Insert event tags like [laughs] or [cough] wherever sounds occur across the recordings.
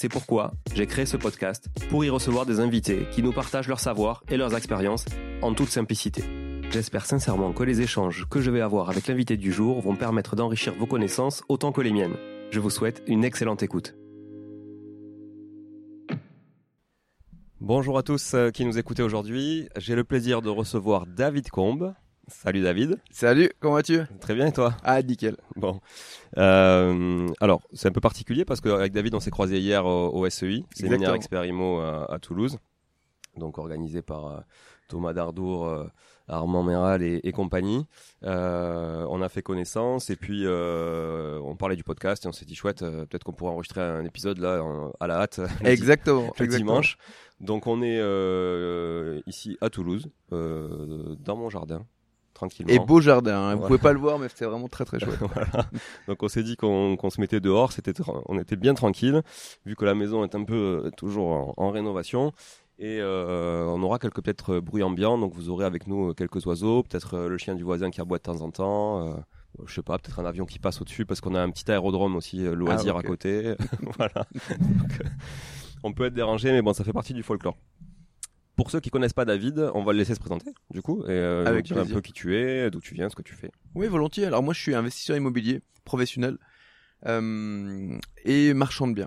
C'est pourquoi j'ai créé ce podcast pour y recevoir des invités qui nous partagent leur savoir et leurs expériences en toute simplicité. J'espère sincèrement que les échanges que je vais avoir avec l'invité du jour vont permettre d'enrichir vos connaissances autant que les miennes. Je vous souhaite une excellente écoute. Bonjour à tous euh, qui nous écoutez aujourd'hui. J'ai le plaisir de recevoir David Combe. Salut David. Salut, comment vas-tu? Très bien et toi? Ah, nickel. Bon. Euh, alors, c'est un peu particulier parce qu'avec David, on s'est croisé hier au, au SEI, séminaire Exactement. Expert Imo à, à Toulouse, donc organisé par euh, Thomas Dardour, euh, Armand Méral et, et compagnie. Euh, on a fait connaissance et puis euh, on parlait du podcast et on s'est dit chouette, peut-être qu'on pourrait enregistrer un épisode là en- à la hâte [laughs] Exactement. le exactement. dimanche. Donc on est euh, ici à Toulouse, euh, dans mon jardin, tranquillement. Et beau jardin, hein. vous Voilà. pouvez pas le voir, mais c'était vraiment très très [laughs] chouette. Voilà. Donc on s'est dit qu'on se mettait dehors, c'était on était bien tranquille, vu que la maison est un peu euh, toujours en, en rénovation. Et euh, on aura quelques peut-être euh, bruits ambiants, donc vous aurez avec nous quelques oiseaux, peut-être le chien du voisin qui aboie de temps en temps, je sais pas, peut-être un avion qui passe au-dessus parce qu'on a un petit aérodrome aussi euh, loisir Ah, ok. à côté. [laughs] voilà. [laughs] Donc, on peut être dérangé, mais bon, ça fait partie du folklore. Pour ceux qui connaissent pas David, on va le laisser se présenter, du coup, et euh, Avec dire un peu qui tu es, d'où tu viens, ce que tu fais. Oui, volontiers. Alors moi, je suis investisseur immobilier professionnel euh, et marchand de biens.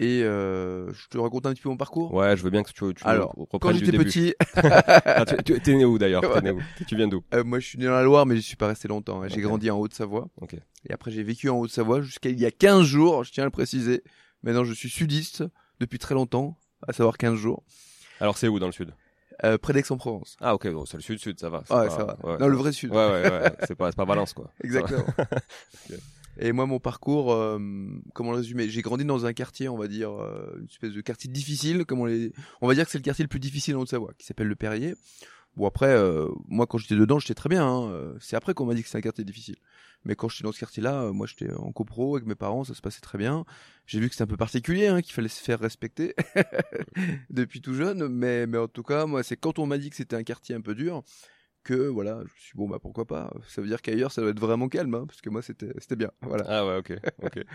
Et euh, je te raconte un petit peu mon parcours? Ouais, je veux bien que tu, tu Alors, Quand j'étais petit, [laughs] Ah, tu, t'es né où d'ailleurs T'es Ouais. né où? Tu viens d'où? Euh, moi je suis né dans la Loire, mais je suis pas resté longtemps. hein. J'ai grandi en Haute-Savoie. Ok. Et après, j'ai vécu en Haute-Savoie jusqu'à il y a 15 jours, je tiens à le préciser. Maintenant, je suis sudiste depuis très longtemps, à savoir 15 jours, Alors c'est où dans le sud? Euh, près d'Aix-en-Provence. Ah ok, bon, c'est le sud, sud, ça va. c'est Ouais, pas- ça va. ouais, non, le vrai sud. Ouais, ouais, ouais, c'est pas, c'est pas Valence quoi. Exactement. [laughs] Et moi, mon parcours, euh, comment le résumer J'ai grandi dans un quartier, on va dire, euh, une espèce de quartier difficile, comme on les, on va dire que c'est le quartier le plus difficile en Haute-Savoie, qui s'appelle le Perrier. Bon après, euh, moi quand j'étais dedans, j'étais très bien. hein. Euh, C'est après qu'on m'a dit que c'est un quartier difficile. Mais quand j'étais dans ce quartier-là, euh, moi j'étais en copro avec mes parents, ça se passait très bien. J'ai vu que c'était un peu particulier, hein, qu'il fallait se faire respecter [laughs] depuis tout jeune. Mais, mais en tout cas, moi, c'est quand on m'a dit que c'était un quartier un peu dur que voilà, je me suis dit, bon bah pourquoi pas. Ça veut dire qu'ailleurs ça doit être vraiment calme, hein, parce que moi c'était c'était bien. Voilà. Ah ouais, ok, ok. [laughs]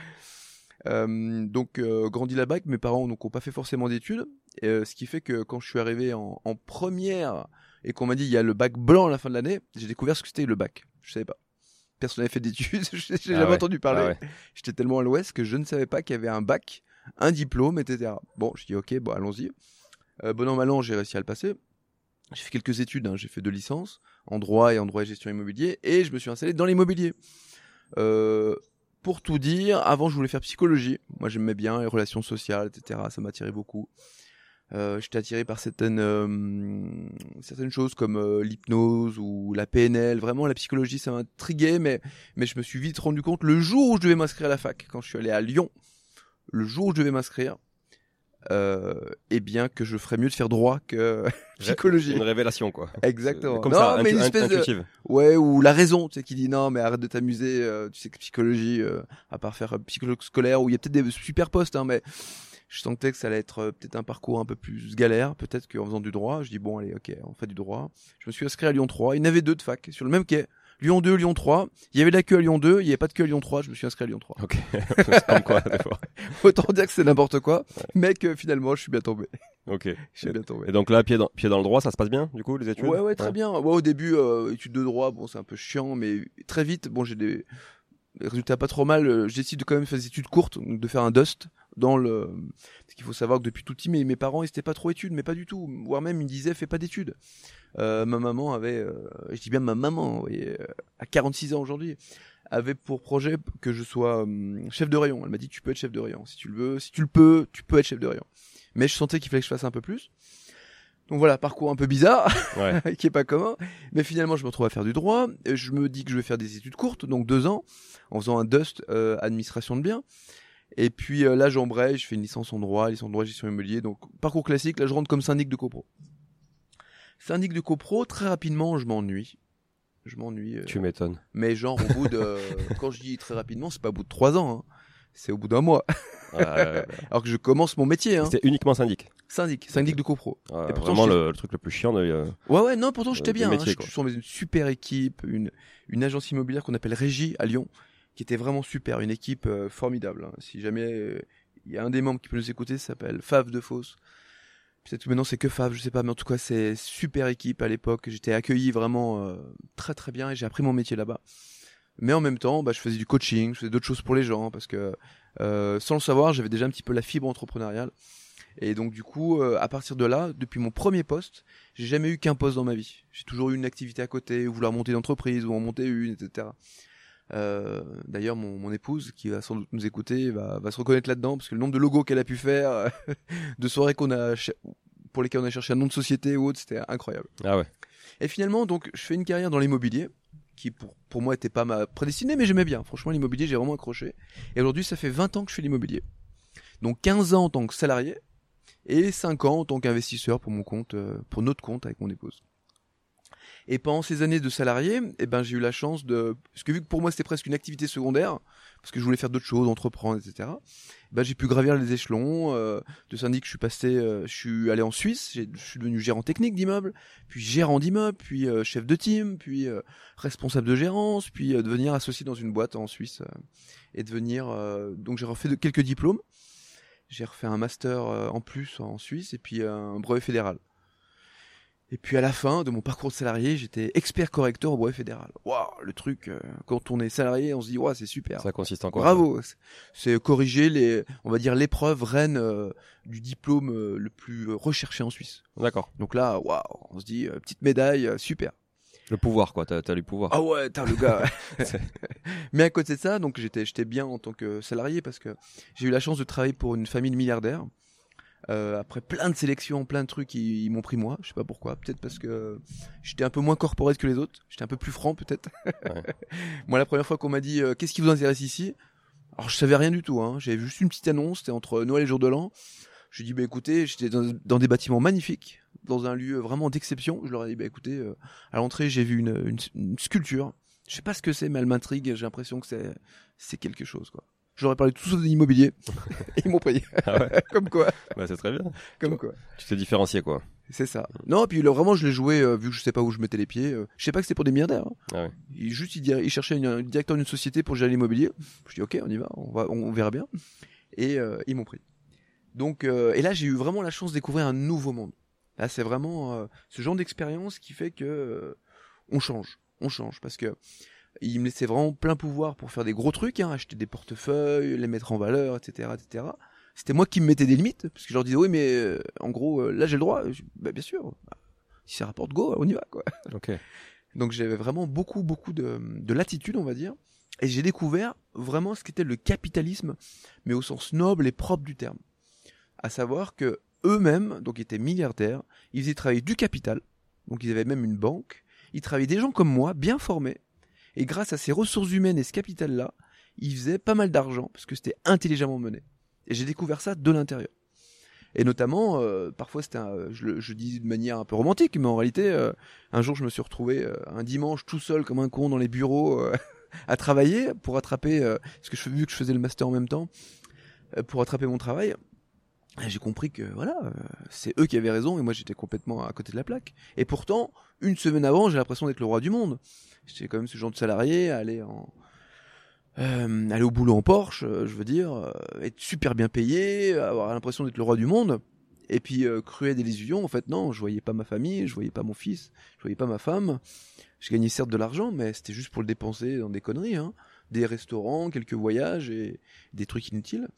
Euh, donc euh, grandi là-bas, mes parents donc ont pas fait forcément d'études, euh, ce qui fait que quand je suis arrivé en, en première et qu'on m'a dit il y a le bac blanc à la fin de l'année, j'ai découvert ce que c'était le bac. Je savais pas. Personne n'avait fait d'études, [laughs] j'ai Ah jamais ouais. entendu parler. Ah ouais. J'étais tellement à l'ouest que je ne savais pas qu'il y avait un bac, un diplôme, etc. Bon, je dis ok, bon allons-y. Euh, bon an mal an, j'ai réussi à le passer. J'ai fait quelques études, hein. j'ai fait deux licences en droit et en droit et gestion immobilier, et je me suis installé dans l'immobilier. Euh, pour tout dire, avant je voulais faire psychologie. Moi j'aimais bien les relations sociales, etc. Ça m'attirait beaucoup. Euh, j'étais attiré par certaines euh, certaines choses comme euh, l'hypnose ou la PNL. Vraiment, la psychologie, ça m'intriguait, mais mais je me suis vite rendu compte le jour où je devais m'inscrire à la fac, quand je suis allé à Lyon, le jour où je devais m'inscrire, euh, eh bien que je ferais mieux de faire droit que [laughs] psychologie. Une révélation, quoi. [laughs] Exactement. Comme non, ça, mais une espèce de, intuitive. ouais, ou la raison, tu sais, qui dit non, mais arrête de t'amuser. euh, tu sais que psychologie, euh, à part faire euh, psychologue scolaire, où il y a peut-être des super postes, hein, mais je sentais que ça allait être euh, peut-être un parcours un peu plus galère, peut-être qu'en faisant du droit. Je dis bon, allez, ok, on fait du droit. Je me suis inscrit à Lyon 3. Il y en avait deux de fac sur le même quai. Lyon 2, Lyon 3. Il y avait de la queue à Lyon 2, il n'y avait pas de queue à Lyon 3. Je me suis inscrit à Lyon 3. Ok. [laughs] Quoi. [laughs] Autant dire que c'est n'importe quoi, mais que finalement, je suis bien tombé. Ok. [laughs] Je suis bien tombé. Et donc là, pied dans, pied dans le droit, ça se passe bien, du coup, les études? Ouais, ouais, très bien. Ouais, au début, euh, études de droit, bon, c'est un peu chiant, mais très vite, bon, j'ai des résultats pas trop mal. euh, Je décide de quand même faire des études courtes, de faire un dust dans le. Parce qu'il faut savoir que depuis tout petit, mes, mes parents, ils étaient pas trop études, mais pas du tout. Voire même, ils me disaient, fais pas d'études. Euh, ma maman avait, euh, je dis bien ma maman, voyez, euh, à 46 ans aujourd'hui, avait pour projet que je sois hum, chef de rayon. Elle m'a dit, tu peux être chef de rayon. Si tu le veux, si tu le peux, tu peux être chef de rayon. Mais je sentais qu'il fallait que je fasse un peu plus. Donc voilà, parcours un peu bizarre. Ouais. [laughs] qui est pas commun. Mais finalement, je me retrouve à faire du droit. Je me dis que je vais faire des études courtes, donc deux ans, en faisant un dust euh, administration de biens. Et puis euh, là, j'embraye, je fais une licence en droit, licence en droit gestion immobilier. Donc parcours classique. Là, je rentre comme syndic de copro. Syndic de copro, très rapidement, je m'ennuie. Je m'ennuie. euh, Tu m'étonnes. mais genre au bout de, [laughs] quand je dis très rapidement, c'est pas au bout de trois ans. hein. C'est au bout d'un mois. Ouais, [laughs] Alors que je commence mon métier, hein. C'était uniquement syndic. syndic, syndic de copro. Ouais, Et pourtant, vraiment le, le truc le plus chiant de. euh, Ouais, ouais, non, pourtant j'étais Euh, bien. du hein. Je suis une super équipe, une, une agence immobilière qu'on appelle Régie à Lyon, qui était vraiment super, une équipe euh, formidable. hein. Si jamais euh, il y a un des membres qui peut nous écouter, ça s'appelle Fave de Fosse. Peut-être que maintenant c'est que Fave, je sais pas, mais en tout cas c'est super équipe à l'époque. J'étais accueilli vraiment euh, très très bien et j'ai appris mon métier là-bas. Mais en même temps, bah, je faisais du coaching, je faisais d'autres choses pour les gens parce que euh, sans le savoir, j'avais déjà un petit peu la fibre entrepreneuriale. Et donc du coup, euh, à partir de là, depuis mon premier poste, j'ai jamais eu qu'un poste dans ma vie. J'ai toujours eu une activité à côté, ou vouloir monter une entreprise, ou en monter une, etc. Euh, D'ailleurs, mon, mon épouse, qui va sans doute nous écouter, va, va se reconnaître là-dedans, parce que le nombre de logos qu'elle a pu faire, [laughs] de soirées qu'on a, pour lesquelles on a cherché un nom de société ou autre, c'était incroyable. Ah ouais. Et finalement, donc, je fais une carrière dans l'immobilier, qui pour, pour moi était pas ma prédestinée, mais j'aimais bien. Franchement, l'immobilier, j'ai vraiment accroché. Et aujourd'hui, ça fait 20 ans que je fais l'immobilier. Donc 15 ans en tant que salarié, et 5 ans en tant qu'investisseur pour mon compte, euh, pour notre compte avec mon épouse. Et pendant ces années de salarié, eh ben, j'ai eu la chance de, parce que vu que pour moi c'était presque une activité secondaire, parce que je voulais faire d'autres choses, entreprendre, etc. Ben, j'ai pu gravir les échelons. Euh, de syndic, je suis passé, euh, je suis allé en Suisse, je suis devenu gérant technique d'immeuble, puis gérant d'immeuble, puis euh, chef de team, puis euh, responsable de gérance, puis euh, devenir associé dans une boîte en Suisse, euh, et devenir. donc j'ai refait quelques diplômes. J'ai refait un master en plus en Suisse et puis un brevet fédéral. Et puis à la fin de mon parcours de salarié, j'étais expert correcteur au brevet fédéral. Waouh, le truc, euh, quand on est salarié, on se dit, waouh, c'est super. Ça consiste en quoi Bravo. C'est- corriger les, on va dire, l'épreuve reine euh, du diplôme euh, le plus recherché en Suisse. D'accord. Donc là, waouh, on se dit, petite médaille, super. Le pouvoir, quoi. T'as t'as le pouvoir. Ah ouais, t'as le gars. [laughs] [laughs] Mais à côté de ça, donc j'étais, j'étais bien en tant que salarié parce que j'ai eu la chance de travailler pour une famille de milliardaires. Euh, après plein de sélections, plein de trucs, ils, ils m'ont pris moi. Je sais pas pourquoi. Peut-être parce que j'étais un peu moins corporate que les autres. J'étais un peu plus franc, peut-être. Ouais. [laughs] moi, la première fois qu'on m'a dit euh, qu'est-ce qui vous intéresse ici, alors je savais rien du tout. Hein. J'avais vu juste une petite annonce. C'était entre Noël et Jour de l'An. Je dis bah écoutez, j'étais dans, dans des bâtiments magnifiques, dans un lieu vraiment d'exception. Je leur ai dit bah écoutez, euh, à l'entrée j'ai vu une, une, une sculpture. Je sais pas ce que c'est, mais elle m'intrigue. J'ai l'impression que c'est c'est quelque chose quoi. Ai parlé tout sauf de l'immobilier [laughs] ils m'ont payé. Ah ouais. [laughs] comme quoi, Bah, c'est très bien. comme quoi. Tu t'es différencié, quoi. C'est ça. Non, puis là, vraiment, je l'ai joué, euh, vu que je sais pas où je mettais les pieds. euh, je sais pas que c'était pour des milliardaires. hein. Ah ouais. Il, juste, il, il cherchait une- un directeur d'une société pour gérer l'immobilier. Je dis, ok, on y va, on, va, on, verra bien. Et euh, ils m'ont pris. Donc, euh, et là, j'ai eu vraiment la chance de découvrir un nouveau monde. Là, c'est vraiment ce genre d'expérience qui fait que on change, on change, parce que il me laissait vraiment plein pouvoir pour faire des gros trucs, hein, acheter des portefeuilles, les mettre en valeur, etc., etc. C'était moi qui me mettais des limites, parce que je leur disais, oui, mais euh, en gros, euh, là, j'ai le droit. Je- bah, bien sûr. Bah, si ça rapporte go, on y va, quoi. [laughs] Ok. Donc j'avais vraiment beaucoup, beaucoup de, de latitude, on va dire. Et j'ai découvert vraiment ce qu'était le capitalisme, mais au sens noble et propre du terme. À savoir que eux-mêmes, donc ils étaient milliardaires, ils faisaient travailler du capital, donc ils avaient même une banque, ils travaillaient des gens comme moi, bien formés, et grâce à ces ressources humaines et ce capital-là, ils faisaient pas mal d'argent, parce que c'était intelligemment mené. Et j'ai découvert ça de l'intérieur. Et notamment, euh, parfois c'était, je, je dis de manière un peu romantique, mais en réalité, euh, un jour je me suis retrouvé euh, un dimanche tout seul comme un con dans les bureaux [laughs] à travailler pour attraper, parce que vu que je faisais le master en même temps, pour attraper mon travail. J'ai compris que voilà, c'est eux qui avaient raison et moi j'étais complètement à côté de la plaque. Et pourtant, une semaine avant, j'ai l'impression d'être le roi du monde. J'étais quand même ce genre de salarié, aller en euh, aller au boulot en Porsche, euh, je veux dire, euh, être super bien payé, avoir l'impression d'être le roi du monde. Et puis euh, cruer des illusions, en fait non, je voyais pas ma famille, je voyais pas mon fils, je voyais pas ma femme. Je gagnais certes de l'argent, mais c'était juste pour le dépenser dans des conneries, hein. des restaurants, quelques voyages et des trucs inutiles.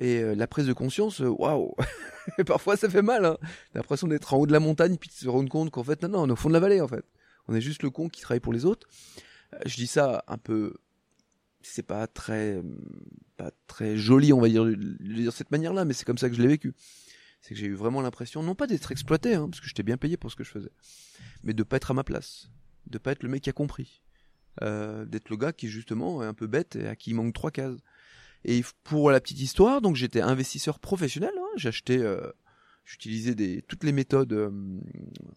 Et la prise de conscience, waouh [laughs] Parfois ça fait mal, hein. l'impression d'être en haut de la montagne puis de se rendre compte qu'en fait non non, on est au fond de la vallée en fait. On est juste le con qui travaille pour les autres. Je dis ça un peu c'est pas très pas très joli on va dire de dire cette manière là mais c'est comme ça que je l'ai vécu c'est que j'ai eu vraiment l'impression non pas d'être exploité hein, parce que j'étais bien payé pour ce que je faisais mais de pas être à ma place de pas être le mec qui a compris euh, d'être le gars qui justement est un peu bête et à qui il manque trois cases et pour la petite histoire donc j'étais investisseur professionnel hein, j'achetais euh, j'utilisais des toutes les méthodes euh,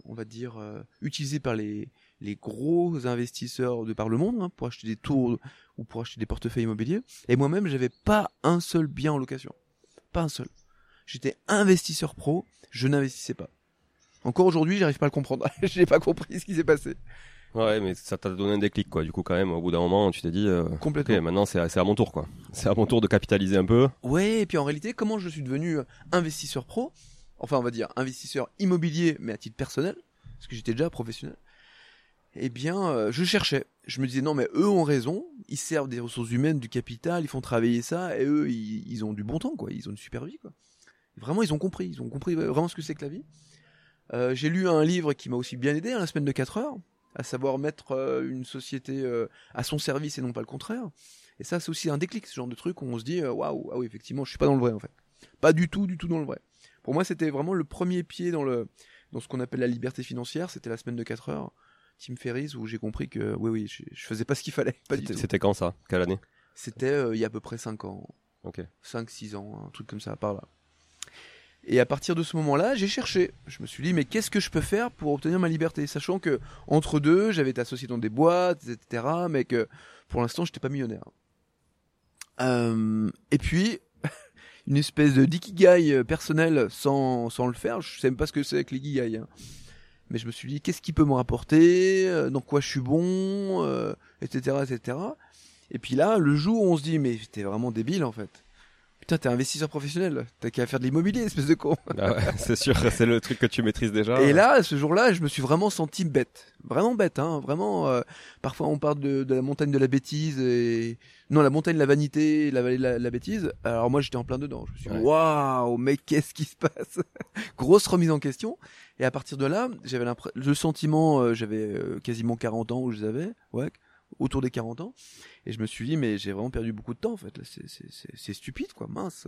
on va dire euh, utilisées par les les gros investisseurs de par le monde hein, pour acheter des tours ou pour acheter des portefeuilles immobiliers. Et moi-même, j'avais pas un seul bien en location. Pas un seul. J'étais investisseur pro, je n'investissais pas. Encore aujourd'hui, j'arrive pas à le comprendre. [laughs] Je n'ai pas compris ce qui s'est passé. Ouais, mais ça t'a donné un déclic, quoi. Du coup, quand même, au bout d'un moment, tu t'es dit, euh, complètement. maintenant, c'est à, mon tour, quoi. C'est à mon tour de capitaliser un peu. Ouais, et puis en réalité, comment je suis devenu investisseur pro? Enfin, on va dire investisseur immobilier, mais à titre personnel, parce que j'étais déjà professionnel eh bien, euh, je cherchais. Je me disais, non, mais eux ont raison, ils servent des ressources humaines, du capital, ils font travailler ça, et eux, ils, ont du bon temps, quoi. Ils ont une super vie, quoi. Vraiment, ils ont compris, ils ont compris vraiment ce que c'est que la vie. Euh, j'ai lu un livre qui m'a aussi bien aidé, à hein, la semaine de 4 heures, à savoir mettre euh, une société à son service et non pas le contraire. Et ça, c'est aussi un déclic, ce genre de truc où on se dit, waouh, ah oui, effectivement, je suis pas dans le vrai, en fait. Pas du tout, du tout dans le vrai. Pour moi, c'était vraiment le premier pied dans le, dans ce qu'on appelle la liberté financière, c'était la semaine de 4 heures Tim Ferriss où j'ai compris que oui oui je, je faisais pas ce qu'il fallait c'était quand ça? Quelle année? C'était euh, il y a à peu près 5 ans. Ok. 5 6 ans un truc comme ça par là et à partir de ce moment-là, j'ai cherché. Je me suis dit, mais qu'est-ce que je peux faire pour obtenir ma liberté? Sachant que entre deux, j'avais été associé dans des boîtes, etc. Mais que pour l'instant, j'étais pas millionnaire. Euh, et puis, [laughs] une espèce de dikigai euh, personnel sans, sans le faire. Je sais même pas ce que c'est avec l'ikigai. Hein mais je me suis dit qu'est-ce qui peut me rapporter, euh, dans quoi je suis bon, etc., euh, etc. Et puis là, le jour où on se dit mais t'es vraiment débile en fait. Putain, t'es investisseur professionnel, t'as qu'à faire de l'immobilier, espèce de con. Ah [laughs] c'est sûr, c'est le truc que tu maîtrises déjà. Et là, ce jour-là, je me suis vraiment senti bête, vraiment bête, hein, vraiment. Euh, parfois, on parle de, de, la montagne de la bêtise et non, la montagne de la vanité, la vallée de la, bêtise. Alors moi, j'étais en plein dedans. Je me suis dit, waouh, mais qu'est-ce qui se passe? [laughs] Grosse remise en question. Et à partir de là, j'avais le sentiment, euh, j'avais euh, quasiment 40 ans où je les avais, ouais, autour des 40 ans. Et je me suis dit, mais j'ai vraiment perdu beaucoup de temps, en fait. C'est stupide, quoi, mince.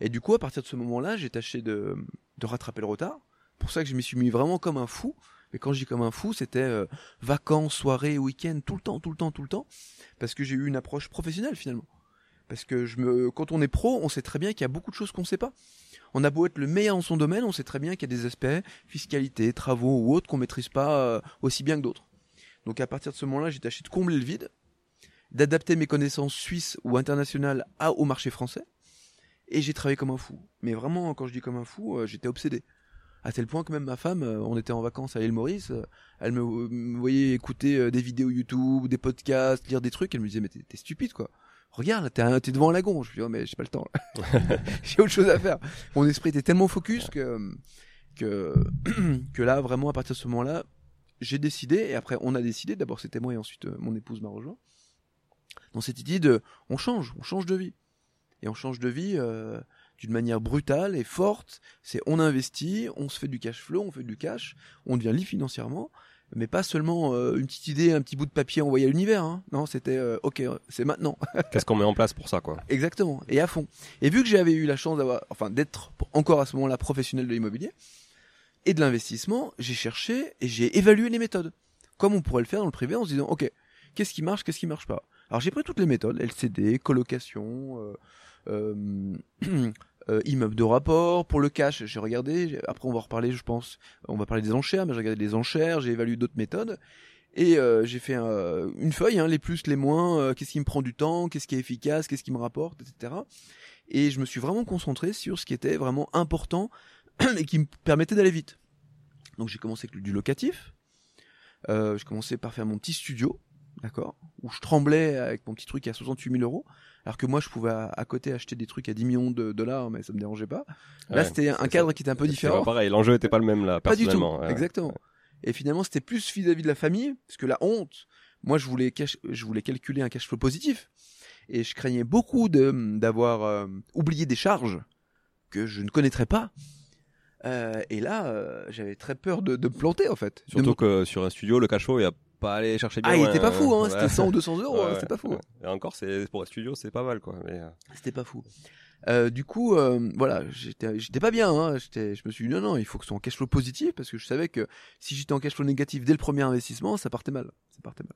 Et du coup, à partir de ce moment-là, j'ai tâché de, de rattraper le retard. Pour ça que je m'y suis mis vraiment comme un fou. Mais quand je dis comme un fou, c'était euh, vacances, soirées, week-ends, tout le temps, tout le temps, tout le temps. Parce que j'ai eu une approche professionnelle, finalement. Parce que je me, quand on est pro, on sait très bien qu'il y a beaucoup de choses qu'on sait pas. On a beau être le meilleur en son domaine, on sait très bien qu'il y a des aspects, fiscalité, travaux ou autres, qu'on maîtrise pas euh, aussi bien que d'autres. Donc à partir de ce moment-là, j'ai tâché de combler le vide, d'adapter mes connaissances suisses ou internationales à, au marché français, et j'ai travaillé comme un fou. Mais vraiment, quand je dis comme un fou, euh, j'étais obsédé. À tel point que même ma femme, euh, on était en vacances à l'île Maurice, euh, elle me, voyait écouter des vidéos YouTube, des podcasts, lire des trucs, elle me disait mais t'es stupide quoi. Regarde, t'es es devant un lagon. Je lui dis oh, mais j'ai pas le temps. [laughs] [laughs] j'ai autre chose à faire. Mon esprit était tellement focus que que [clears throat] que là vraiment à partir de ce moment-là, j'ai décidé, et après on a décidé, d'abord c'était moi et ensuite euh, mon épouse m'a rejoint, dans cette idée de on change, on change de vie. Et on change de vie euh, d'une manière brutale et forte. C'est on investit, on se fait du cash flow, on fait du cash, on devient libre financièrement, mais pas seulement euh, une petite idée, un petit bout de papier envoyé à l'univers. Hein. Non, c'était euh, ok, c'est maintenant. [laughs] Qu'est-ce qu'on met en place pour ça, quoi? Exactement, et à fond. Et vu que j'avais eu la chance d'avoir, enfin, d'être encore à ce moment-là professionnel de l'immobilier et de l'investissement, j'ai cherché et j'ai évalué les méthodes, comme on pourrait le faire dans le privé en se disant, ok, qu'est-ce qui marche, qu'est-ce qui marche pas? Alors j'ai pris toutes les méthodes, LCD, colocation. Euh, euh, [clears throat] euh, immeuble de rapport. Pour le cash, j'ai regardé. Après, on va reparler, je pense. On va parler des enchères, mais j'ai regardé les enchères, j'ai évalué d'autres méthodes. Et euh, j'ai fait une feuille, hein, les plus, les moins, euh, qu'est-ce qui me prend du temps, qu'est-ce qui est efficace, qu'est-ce qui me rapporte, etc. Et je me suis vraiment concentré sur ce qui était vraiment important [clears throat] et qui me permettait d'aller vite. Donc j'ai commencé avec du locatif. Euh, je commençais par faire mon petit studio, d'accord, où je tremblais avec mon petit truc à 68 000 euros, alors que moi je pouvais à, à côté acheter des trucs à 10 millions de dollars, mais ça me dérangeait pas. Là Ouais, c'était un cadre ça. qui était un peu différent. pas pareil, l'enjeu était pas le même là, Pas du tout, personnellement. ouais. exactement. Et finalement, c'était plus vis-à-vis de la famille, parce que la honte, moi, je voulais, cash- je voulais calculer un cash flow positif, et je craignais beaucoup de d'avoir euh, oublié des charges que je ne connaîtrais pas. Euh, et là, euh, j'avais très peur de, de me planter, en fait. Surtout me- que sur un studio, le cachot, il a pas allé chercher bien Ah, il était pas fou, hein, ouais. c'était 100 ou 200 [laughs] euros, Ouais, hein, ouais, c'était pas fou. ouais. Et encore, c'est pour un studio, c'est pas mal, quoi. Mais, euh, C'était pas fou. Euh, du coup, euh, voilà, j'étais, pas bien. Hein, je me suis dit non, non, il faut que ce soit en cash flow positif parce que je savais que si j'étais en cash flow négatif dès le premier investissement, ça partait mal. Ça partait mal.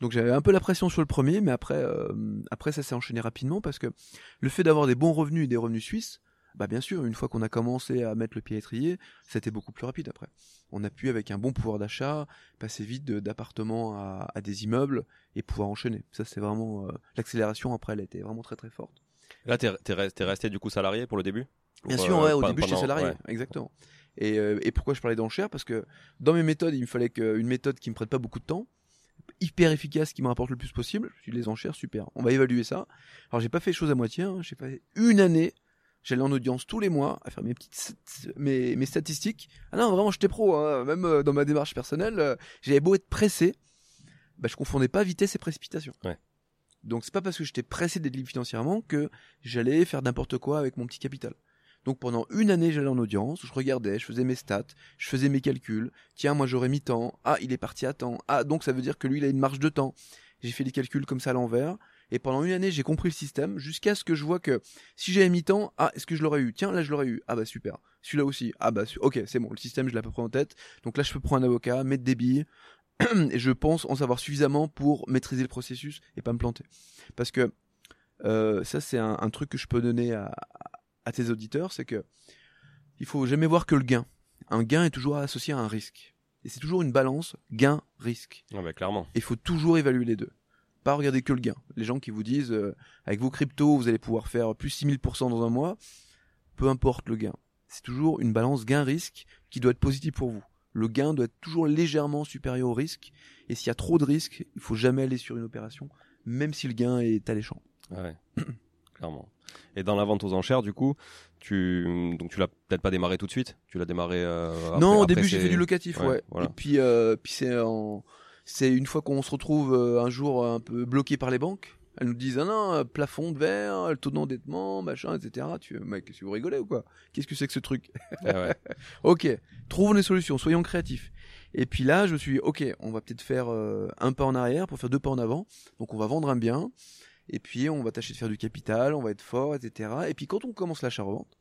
Donc j'avais un peu la pression sur le premier, mais après, euh, après ça s'est enchaîné rapidement parce que le fait d'avoir des bons revenus et des revenus suisses, bah bien sûr, une fois qu'on a commencé à mettre le pied à l'étrier, c'était beaucoup plus rapide après. On a pu avec un bon pouvoir d'achat passer vite d'appartements à, à des immeubles et pouvoir enchaîner. Ça c'est vraiment euh, l'accélération après, elle été vraiment très très forte. Là, t'es t'es resté du coup salarié pour le début? Bien Pour, sûr, euh, ouais, au début j'étais salarié, ouais. exactement. Et, euh, et pourquoi je parlais d'enchères? Parce que dans mes méthodes, il me fallait une méthode qui me prenne pas beaucoup de temps, hyper efficace, qui me rapporte le plus possible. Je suis les enchères, super. On va évaluer ça. Alors j'ai pas fait les choses à moitié. Hein. J'ai fait une année. J'allais en audience tous les mois à faire mes petites mes, mes statistiques. Ah non, vraiment, j'étais pro. Hein. Même euh, dans ma démarche personnelle, euh, j'avais beau être pressé, bah, je confondais pas vitesse et précipitation. Ouais. Donc c'est pas parce que j'étais pressé d'être libre financièrement que j'allais faire n'importe quoi avec mon petit capital. Donc pendant une année, j'allais en audience, je regardais, je faisais mes stats, je faisais mes calculs. Tiens, moi j'aurais mis temps. Ah, il est parti à temps. Ah, donc ça veut dire que lui, il a une marge de temps. J'ai fait les calculs comme ça à l'envers. Et pendant une année, j'ai compris le système jusqu'à ce que je vois que si j'avais mis temps, ah, est-ce que je l'aurais eu? Tiens, là je l'aurais eu. Ah bah super. Celui-là aussi. Ah bah ok, c'est bon, le système, je l'ai à peu près en tête. Donc là, je peux prendre un avocat, mettre des billes. [clears throat] et je pense en savoir suffisamment pour maîtriser le processus et pas me planter. Parce que euh, ça, c'est un, un truc que je peux donner à, à tes auditeurs, c'est que il faut jamais voir que le gain. Un gain est toujours associé à un risque. Et c'est toujours une balance gain-risque. Ah bah, clairement. Il faut toujours évaluer les deux. Pas regarder que le gain. Les gens qui vous disent, euh, avec vos cryptos, vous allez pouvoir faire plus 6000% dans un mois, peu importe le gain. C'est toujours une balance gain-risque qui doit être positive pour vous. Le gain doit être toujours légèrement supérieur au risque. Et s'il y a trop de risques, il faut jamais aller sur une opération, même si le gain est alléchant. Ah ouais. [clears throat] clairement. Et dans la vente aux enchères, du coup, tu donc tu l'as peut-être pas démarré tout de suite? Tu l'as démarré. euh, après- non, au début j'ai fait du locatif, ouais, ouais. voilà. Et puis, euh, puis c'est en... c'est une fois qu'on se retrouve euh, un jour un peu bloqué par les banques. Elles nous disent ah non euh, plafond de verre, le taux d'endettement, machin, etc. Tu mec, si vous rigolez ou quoi? Qu'est-ce que c'est que ce truc? Ah ouais. [laughs] Ok, trouvons des solutions, soyons créatifs. Et puis là, je me suis dit, ok, on va peut-être faire euh, un pas en arrière pour faire deux pas en avant. Donc on va vendre un bien, et puis on va tâcher de faire du capital, on va être fort, etc. Et puis quand on commence l'achat-revente,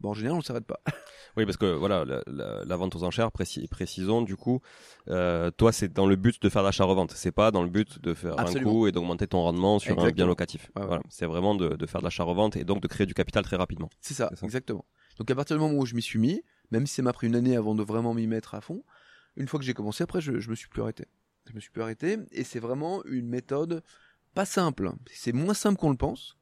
bah, en général, on s'arrête pas. [laughs] Oui, parce que voilà, la, la- la vente aux enchères, précis, précisons du coup, euh, toi, c'est dans le but de faire l'achat-revente. C'est pas dans le but de faire Absolument. un coup et d'augmenter ton rendement sur un bien locatif. Ouais. Voilà, c'est vraiment de, de faire de l'achat-revente et donc de créer du capital très rapidement. C'est ça, C'est ça. exactement. Donc à partir du moment où je m'y suis mis, même si ça m'a pris une année avant de vraiment m'y mettre à fond, une fois que j'ai commencé, après je, je me suis plus arrêté. Je me suis plus arrêté et c'est vraiment une méthode pas simple. C'est moins simple qu'on le pense.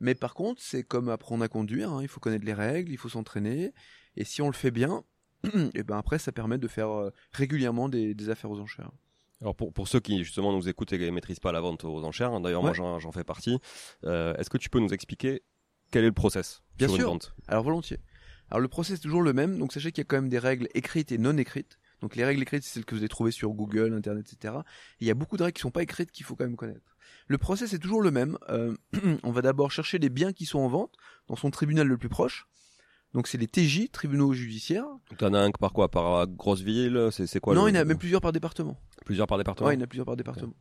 Mais par contre, c'est comme apprendre à conduire. hein. Il faut connaître les règles, il faut s'entraîner. Et si on le fait bien, et [clears throat] ben après, ça permet de faire euh, régulièrement des, des affaires aux enchères. Alors pour, pour ceux qui justement nous écoutent et qui ne maîtrisent pas la vente aux enchères, hein, d'ailleurs moi Ouais. j'en fais partie, euh, est-ce que tu peux nous expliquer quel est le process Bien sur sûr. une vente? Alors volontiers. Alors le process est toujours le même, donc sachez qu'il y a quand même des règles écrites et non écrites. Donc les règles écrites, c'est celles que vous allez trouver sur Google, Internet, etc. Et il y a beaucoup de règles qui sont pas écrites qu'il faut quand même connaître. Le process est toujours le même. Euh, [clears throat] on va d'abord chercher les biens qui sont en vente dans son tribunal le plus proche. Donc c'est les TJ, tribunaux judiciaires. T'en as un par quoi? Par grosse ville? C'est quoi non, le- il y en a même plusieurs par département. plusieurs par département? Ouais, il y en a plusieurs par département.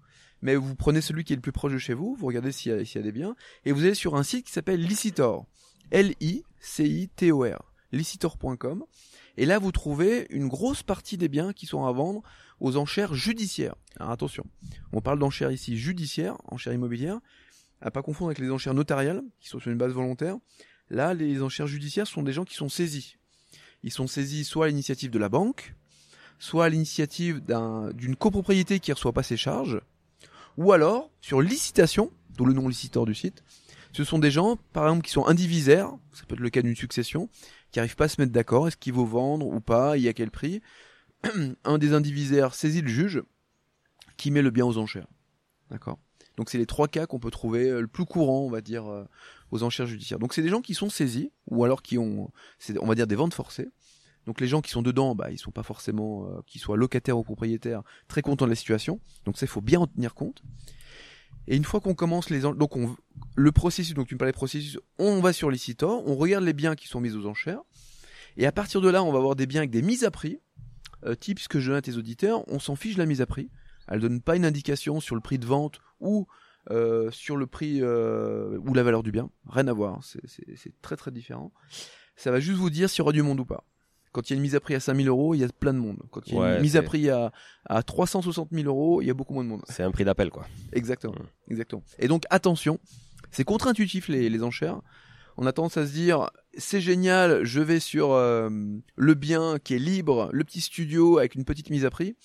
Mais vous prenez celui qui est le plus proche de chez vous, vous regardez s'il y, a- s'il y a des biens, et vous allez sur un site qui s'appelle Licitor. L-I-C-I-T-O-R. Licitor.com. Et là, vous trouvez une grosse partie des biens qui sont à vendre aux enchères judiciaires. Alors attention, on parle d'enchères ici judiciaires, enchères immobilières, à pas confondre avec les enchères notariales, qui sont sur une base volontaire. Là, les enchères judiciaires sont des gens qui sont saisis. Ils sont saisis soit à l'initiative de la banque, soit à l'initiative d'un- d'une copropriété qui ne reçoit pas ses charges, ou alors sur licitation, d'où le nom licitor du site. Ce sont des gens, par exemple, qui sont indivisaires, ça peut être le cas d'une succession, qui n'arrivent pas à se mettre d'accord, est-ce qu'il vaut vendre ou pas, et à quel prix. [clears throat] Un des indivisaires saisit le juge, qui met le bien aux enchères. D'accord? Donc c'est les trois cas qu'on peut trouver euh, le plus courant, on va dire, euh, aux enchères judiciaires. Donc c'est des gens qui sont saisis, ou alors qui ont, on va dire, des ventes forcées. Donc les gens qui sont dedans, bah, ils sont pas forcément, euh, qu'ils soient locataires ou propriétaires, très contents de la situation. Donc ça, il faut bien en tenir compte. Et une fois qu'on commence les, en- donc on, le processus, donc tu me parlais de processus, on va sur Licitor, on regarde les biens qui sont mis aux enchères, et à partir de là, on va avoir des biens avec des mises à prix, euh, type ce que je donne à tes auditeurs, on s'en fiche de la mise à prix. Elle donne pas une indication sur le prix de vente ou euh, sur le prix euh, ou la valeur du bien, rien à voir, c'est c'est très très différent. Ça va juste vous dire s'il y aura du monde ou pas. Quand il y a une mise à prix à 5000 euros, il y a plein de monde. Quand il y a Ouais, une mise à prix à, à 360 000 euros, il y a beaucoup moins de monde. C'est un prix d'appel quoi. Exactement. Mm. Exactement. Et donc attention, c'est contre-intuitif les, les enchères. On a tendance à se dire c'est génial, je vais sur euh, le bien qui est libre, le petit studio avec une petite mise à prix.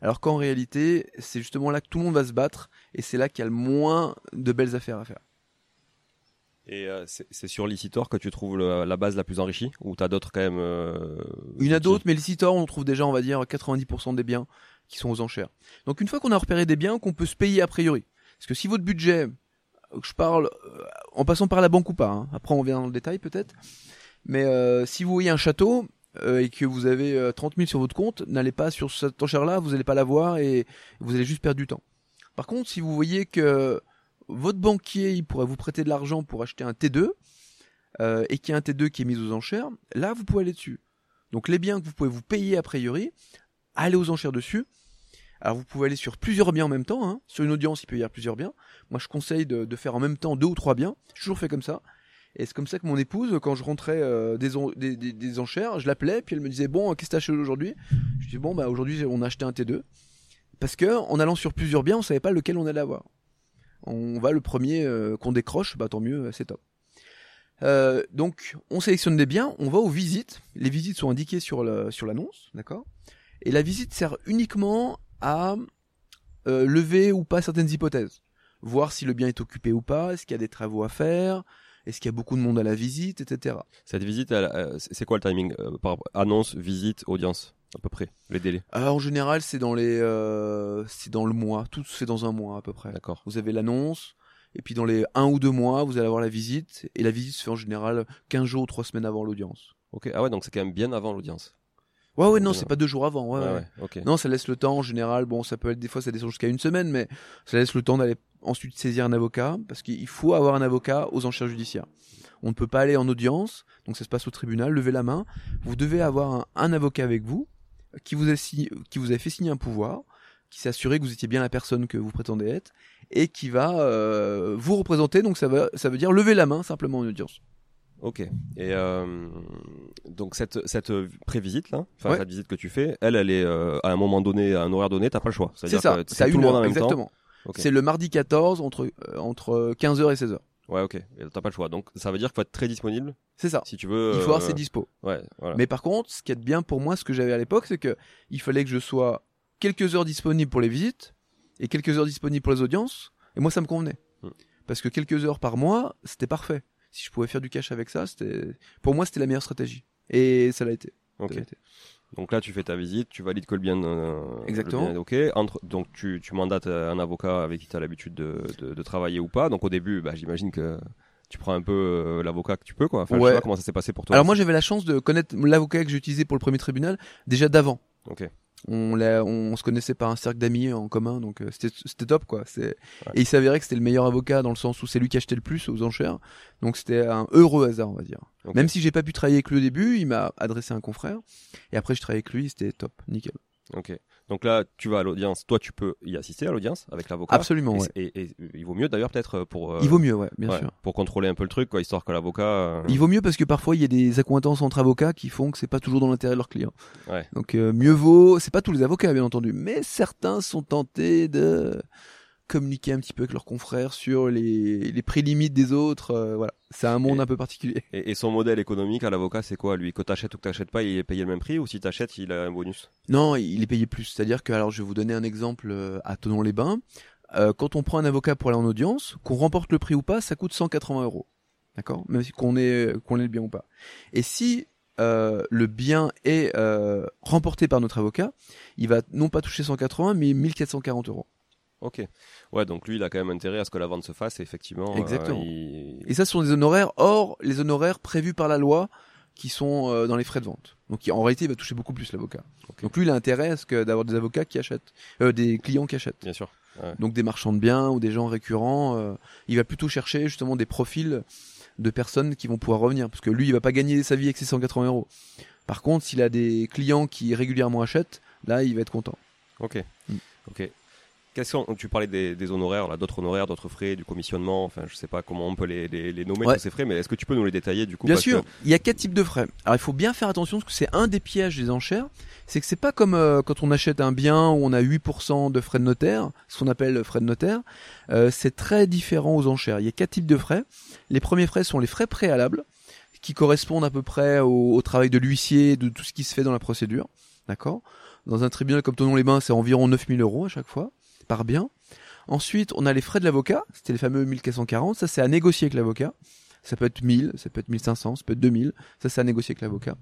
Alors qu'en réalité, c'est justement là que tout le monde va se battre et c'est là qu'il y a le moins de belles affaires à faire. Et euh, c'est sur Licitor que tu trouves le- la base la plus enrichie ou t'as d'autres quand même euh, Il y en a outils d'autres, mais sites on trouve déjà, on va dire, 90% des biens qui sont aux enchères. Donc une fois qu'on a repéré des biens qu'on peut se payer a priori, parce que si votre budget, euh, je parle euh, en passant par la banque ou pas, hein, après on vient dans le détail peut-être, mais euh, si vous voyez un château euh, et que vous avez euh, 30 000 sur votre compte, n'allez pas sur cette enchère-là, vous n'allez pas la voir et vous allez juste perdre du temps. Par contre, si vous voyez que votre banquier il pourrait vous prêter de l'argent pour acheter un T2 euh, et qu'il y a un T2 qui est mis aux enchères, là vous pouvez aller dessus. Donc les biens que vous pouvez vous payer a priori, allez aux enchères dessus. Alors vous pouvez aller sur plusieurs biens en même temps. Hein. Sur une audience, il peut y avoir plusieurs biens. Moi, je conseille de, faire en même temps deux ou trois biens. J'ai toujours fait comme ça. Et c'est comme ça que mon épouse, quand je rentrais euh, des, en- des, des- des enchères, je l'appelais, puis elle me disait bon, qu'est-ce que t'as acheté aujourd'hui? Je dis bon, bah aujourd'hui on a acheté un T2. Parce que en allant sur plusieurs biens, on savait pas lequel on allait avoir. On va le premier euh, qu'on décroche, bah tant mieux, c'est top. Euh, donc, on sélectionne des biens, on va aux visites. Les visites sont indiquées sur l'annonce, d'accord? Et la visite sert uniquement à euh, lever ou pas certaines hypothèses. Voir si le bien est occupé ou pas, est-ce qu'il y a des travaux à faire, est-ce qu'il y a beaucoup de monde à la visite, etc. Cette visite, c'est quoi le timing par annonce, visite, audience? À peu près les délais. Euh, en général, c'est dans les, euh, c'est dans le mois. Tout se fait dans un mois à peu près. D'accord. Vous avez l'annonce, et puis dans les un ou deux mois, vous allez avoir la visite, et la visite se fait en général 15 jours ou 3 semaines avant l'audience. Ok. Ah ouais, donc c'est quand même bien avant l'audience. Ouais, ouais, non, c'est pas deux jours avant. Ouais, ouais. Ok. Non, ça laisse le temps en général. Bon, ça peut être des fois, ça descend jusqu'à une semaine, mais ça laisse le temps d'aller ensuite saisir un avocat, parce qu'il faut avoir un avocat aux enchères judiciaires. On ne peut pas aller en audience, donc ça se passe au tribunal, lever la main. Vous devez avoir un, un avocat avec vous, qui vous, a signé- qui vous a fait signer un pouvoir, qui s'est assuré que vous étiez bien la personne que vous prétendez être, et qui va euh, vous représenter, donc ça, va, ça veut dire lever la main simplement en audience. Ok. Et euh, donc cette cette prévisite là, enfin Ouais. cette visite que tu fais, elle, elle est euh, à un moment donné, à un horaire donné, t'as pas le choix. C'est ça, c'est tout le monde en même exactement. temps. Ok. C'est le mardi 14 entre, euh, entre 15h et 16h. Ouais, ok. T'as pas le choix. Donc ça veut dire qu'il faut être très disponible C'est ça. si tu veux. Il faut avoir euh, ses dispos. Ouais. Voilà. Mais par contre, ce qui est bien pour moi, ce que j'avais à l'époque, c'est que il fallait que je sois quelques heures disponible pour les visites et quelques heures disponible pour les audiences. Et moi, ça me convenait. Hmm. Parce que quelques heures par mois, c'était parfait. Si je pouvais faire du cash avec ça, c'était, pour moi, c'était la meilleure stratégie. Et ça l'a été. Ça Ok. l'a été. Donc là, tu fais ta visite, tu valides que le bien, euh, Exactement. le bien est ok. Entre, donc tu, tu mandates un avocat avec qui tu as l'habitude de, de, de travailler ou pas. Donc au début, bah, j'imagine que tu prends un peu euh, l'avocat que tu peux, quoi. Enfin, je Ouais. sais pas comment ça s'est passé pour toi. Alors moi, j'avais la chance de connaître l'avocat que j'ai utilisé pour le premier tribunal déjà d'avant. Ok. On, on, se connaissait par un cercle d'amis en commun, donc euh, c'était top quoi. C'est et il s'avérait que c'était le meilleur avocat dans le sens où c'est lui qui achetait le plus aux enchères. Donc c'était un heureux hasard, on va dire. Même si j'ai pas pu travailler avec lui au début, il m'a adressé un confrère et après je travaillais avec lui, c'était top, nickel. Ok. Donc là, tu vas à l'audience. Toi, tu peux y assister à l'audience avec l'avocat. Absolument, Et, ouais. et- et il vaut mieux d'ailleurs peut-être pour. euh, Il vaut mieux, ouais, bien ouais, sûr. Pour contrôler un peu le truc, quoi, histoire que l'avocat. euh, Il vaut mieux parce que parfois il y a des accointances entre avocats qui font que c'est pas toujours dans l'intérêt de leurs clients. Ouais. Donc euh, mieux vaut, c'est pas tous les avocats bien entendu, mais certains sont tentés de communiquer un petit peu avec leurs confrères sur les, les prix limites des autres. euh, voilà, c'est un monde Et- un peu particulier. [laughs] Et, et son modèle économique à l'avocat, c'est quoi lui? Que t'achètes ou que t'achètes pas, il est payé le même prix ou si t'achètes, il a un bonus? Non, il est payé plus. C'est-à-dire que, alors je vais vous donner un exemple euh, à Tonon-les-Bains. Euh, quand on prend un avocat pour aller en audience, qu'on remporte le prix ou pas, ça coûte 180 euros. D'accord? Même si qu'on ait le bien ou pas. Et si euh, le bien est euh, remporté par notre avocat, il va non pas toucher 180, mais 1440 euros. Ok. Ouais, donc lui, il a quand même intérêt à ce que la vente se fasse, et effectivement. euh, Exactement. il- Et ça, ce sont des honoraires hors les honoraires prévus par la loi qui sont euh, dans les frais de vente. Donc en réalité, il va toucher beaucoup plus l'avocat. Donc lui, il a intérêt à ce que d'avoir des avocats qui achètent, euh, des clients qui achètent. Bien sûr. Ouais. donc des marchands de biens ou des gens récurrents, il va plutôt chercher justement des profils de personnes qui vont pouvoir revenir, parce que lui, il va pas gagner sa vie avec ses 180 euros. Par contre, s'il a des clients qui régulièrement achètent, là, il va être content. Ok. Mm. Ok. Quels sont, tu parlais des, des honoraires, là, d'autres honoraires, d'autres frais, du commissionnement, enfin, je sais pas comment on peut les, les, les nommer Ouais. tous ces frais, mais est-ce que tu peux nous les détailler du coup Bien sûr, que- il y a quatre types de frais. Alors il faut bien faire attention parce que c'est un des pièges des enchères, c'est que c'est pas comme euh, quand on achète un bien où on a 8% de frais de notaire, ce qu'on appelle frais de notaire. Euh, c'est très différent aux enchères. Il y a quatre types de frais. Les premiers frais sont les frais préalables, qui correspondent à peu près au, au travail de l'huissier, de tout ce qui se fait dans la procédure. D'accord? Dans un tribunal comme Tonon-les-Bains, c'est environ 9000 euros à chaque fois, par bien. Ensuite, on a les frais de l'avocat, c'était les fameux 1440, ça c'est à négocier avec l'avocat. Ça peut être 1000, ça peut être 1500, ça peut être 2000, ça c'est à négocier avec l'avocat.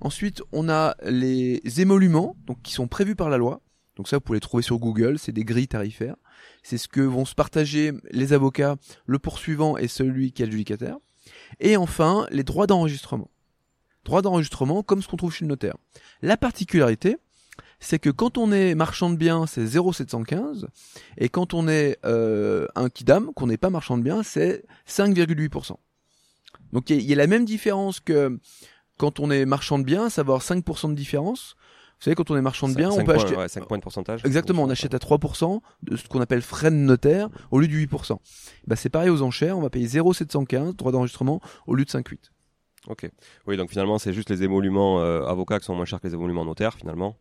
Ensuite, on a les émoluments, donc qui sont prévus par la loi. Donc ça, vous pouvez les trouver sur Google, c'est des grilles tarifaires. C'est ce que vont se partager les avocats, le poursuivant et celui qui est adjudicataire. Et enfin, les droits d'enregistrement. Droits d'enregistrement comme ce qu'on trouve chez le notaire. La particularité, c'est que quand on est marchand de biens, c'est 0,715, et quand on est euh, un kidam, qu'on n'est pas marchand de biens, c'est 5,8%. Donc il y, a- il y a la même différence que quand on est marchand de biens, savoir 5% de différence. Vous savez, quand on est marchand de biens, on cinq peut points, acheter... ouais, cinq points de pourcentage. Exactement, on achète à 3% de ce qu'on appelle frais de notaire au lieu du 8%. Bah, c'est pareil aux enchères, on va payer 0,715 droit d'enregistrement au lieu de 5,8. Ok. Oui, donc finalement, c'est juste les émoluments euh, avocats qui sont moins chers que les émoluments notaires, finalement.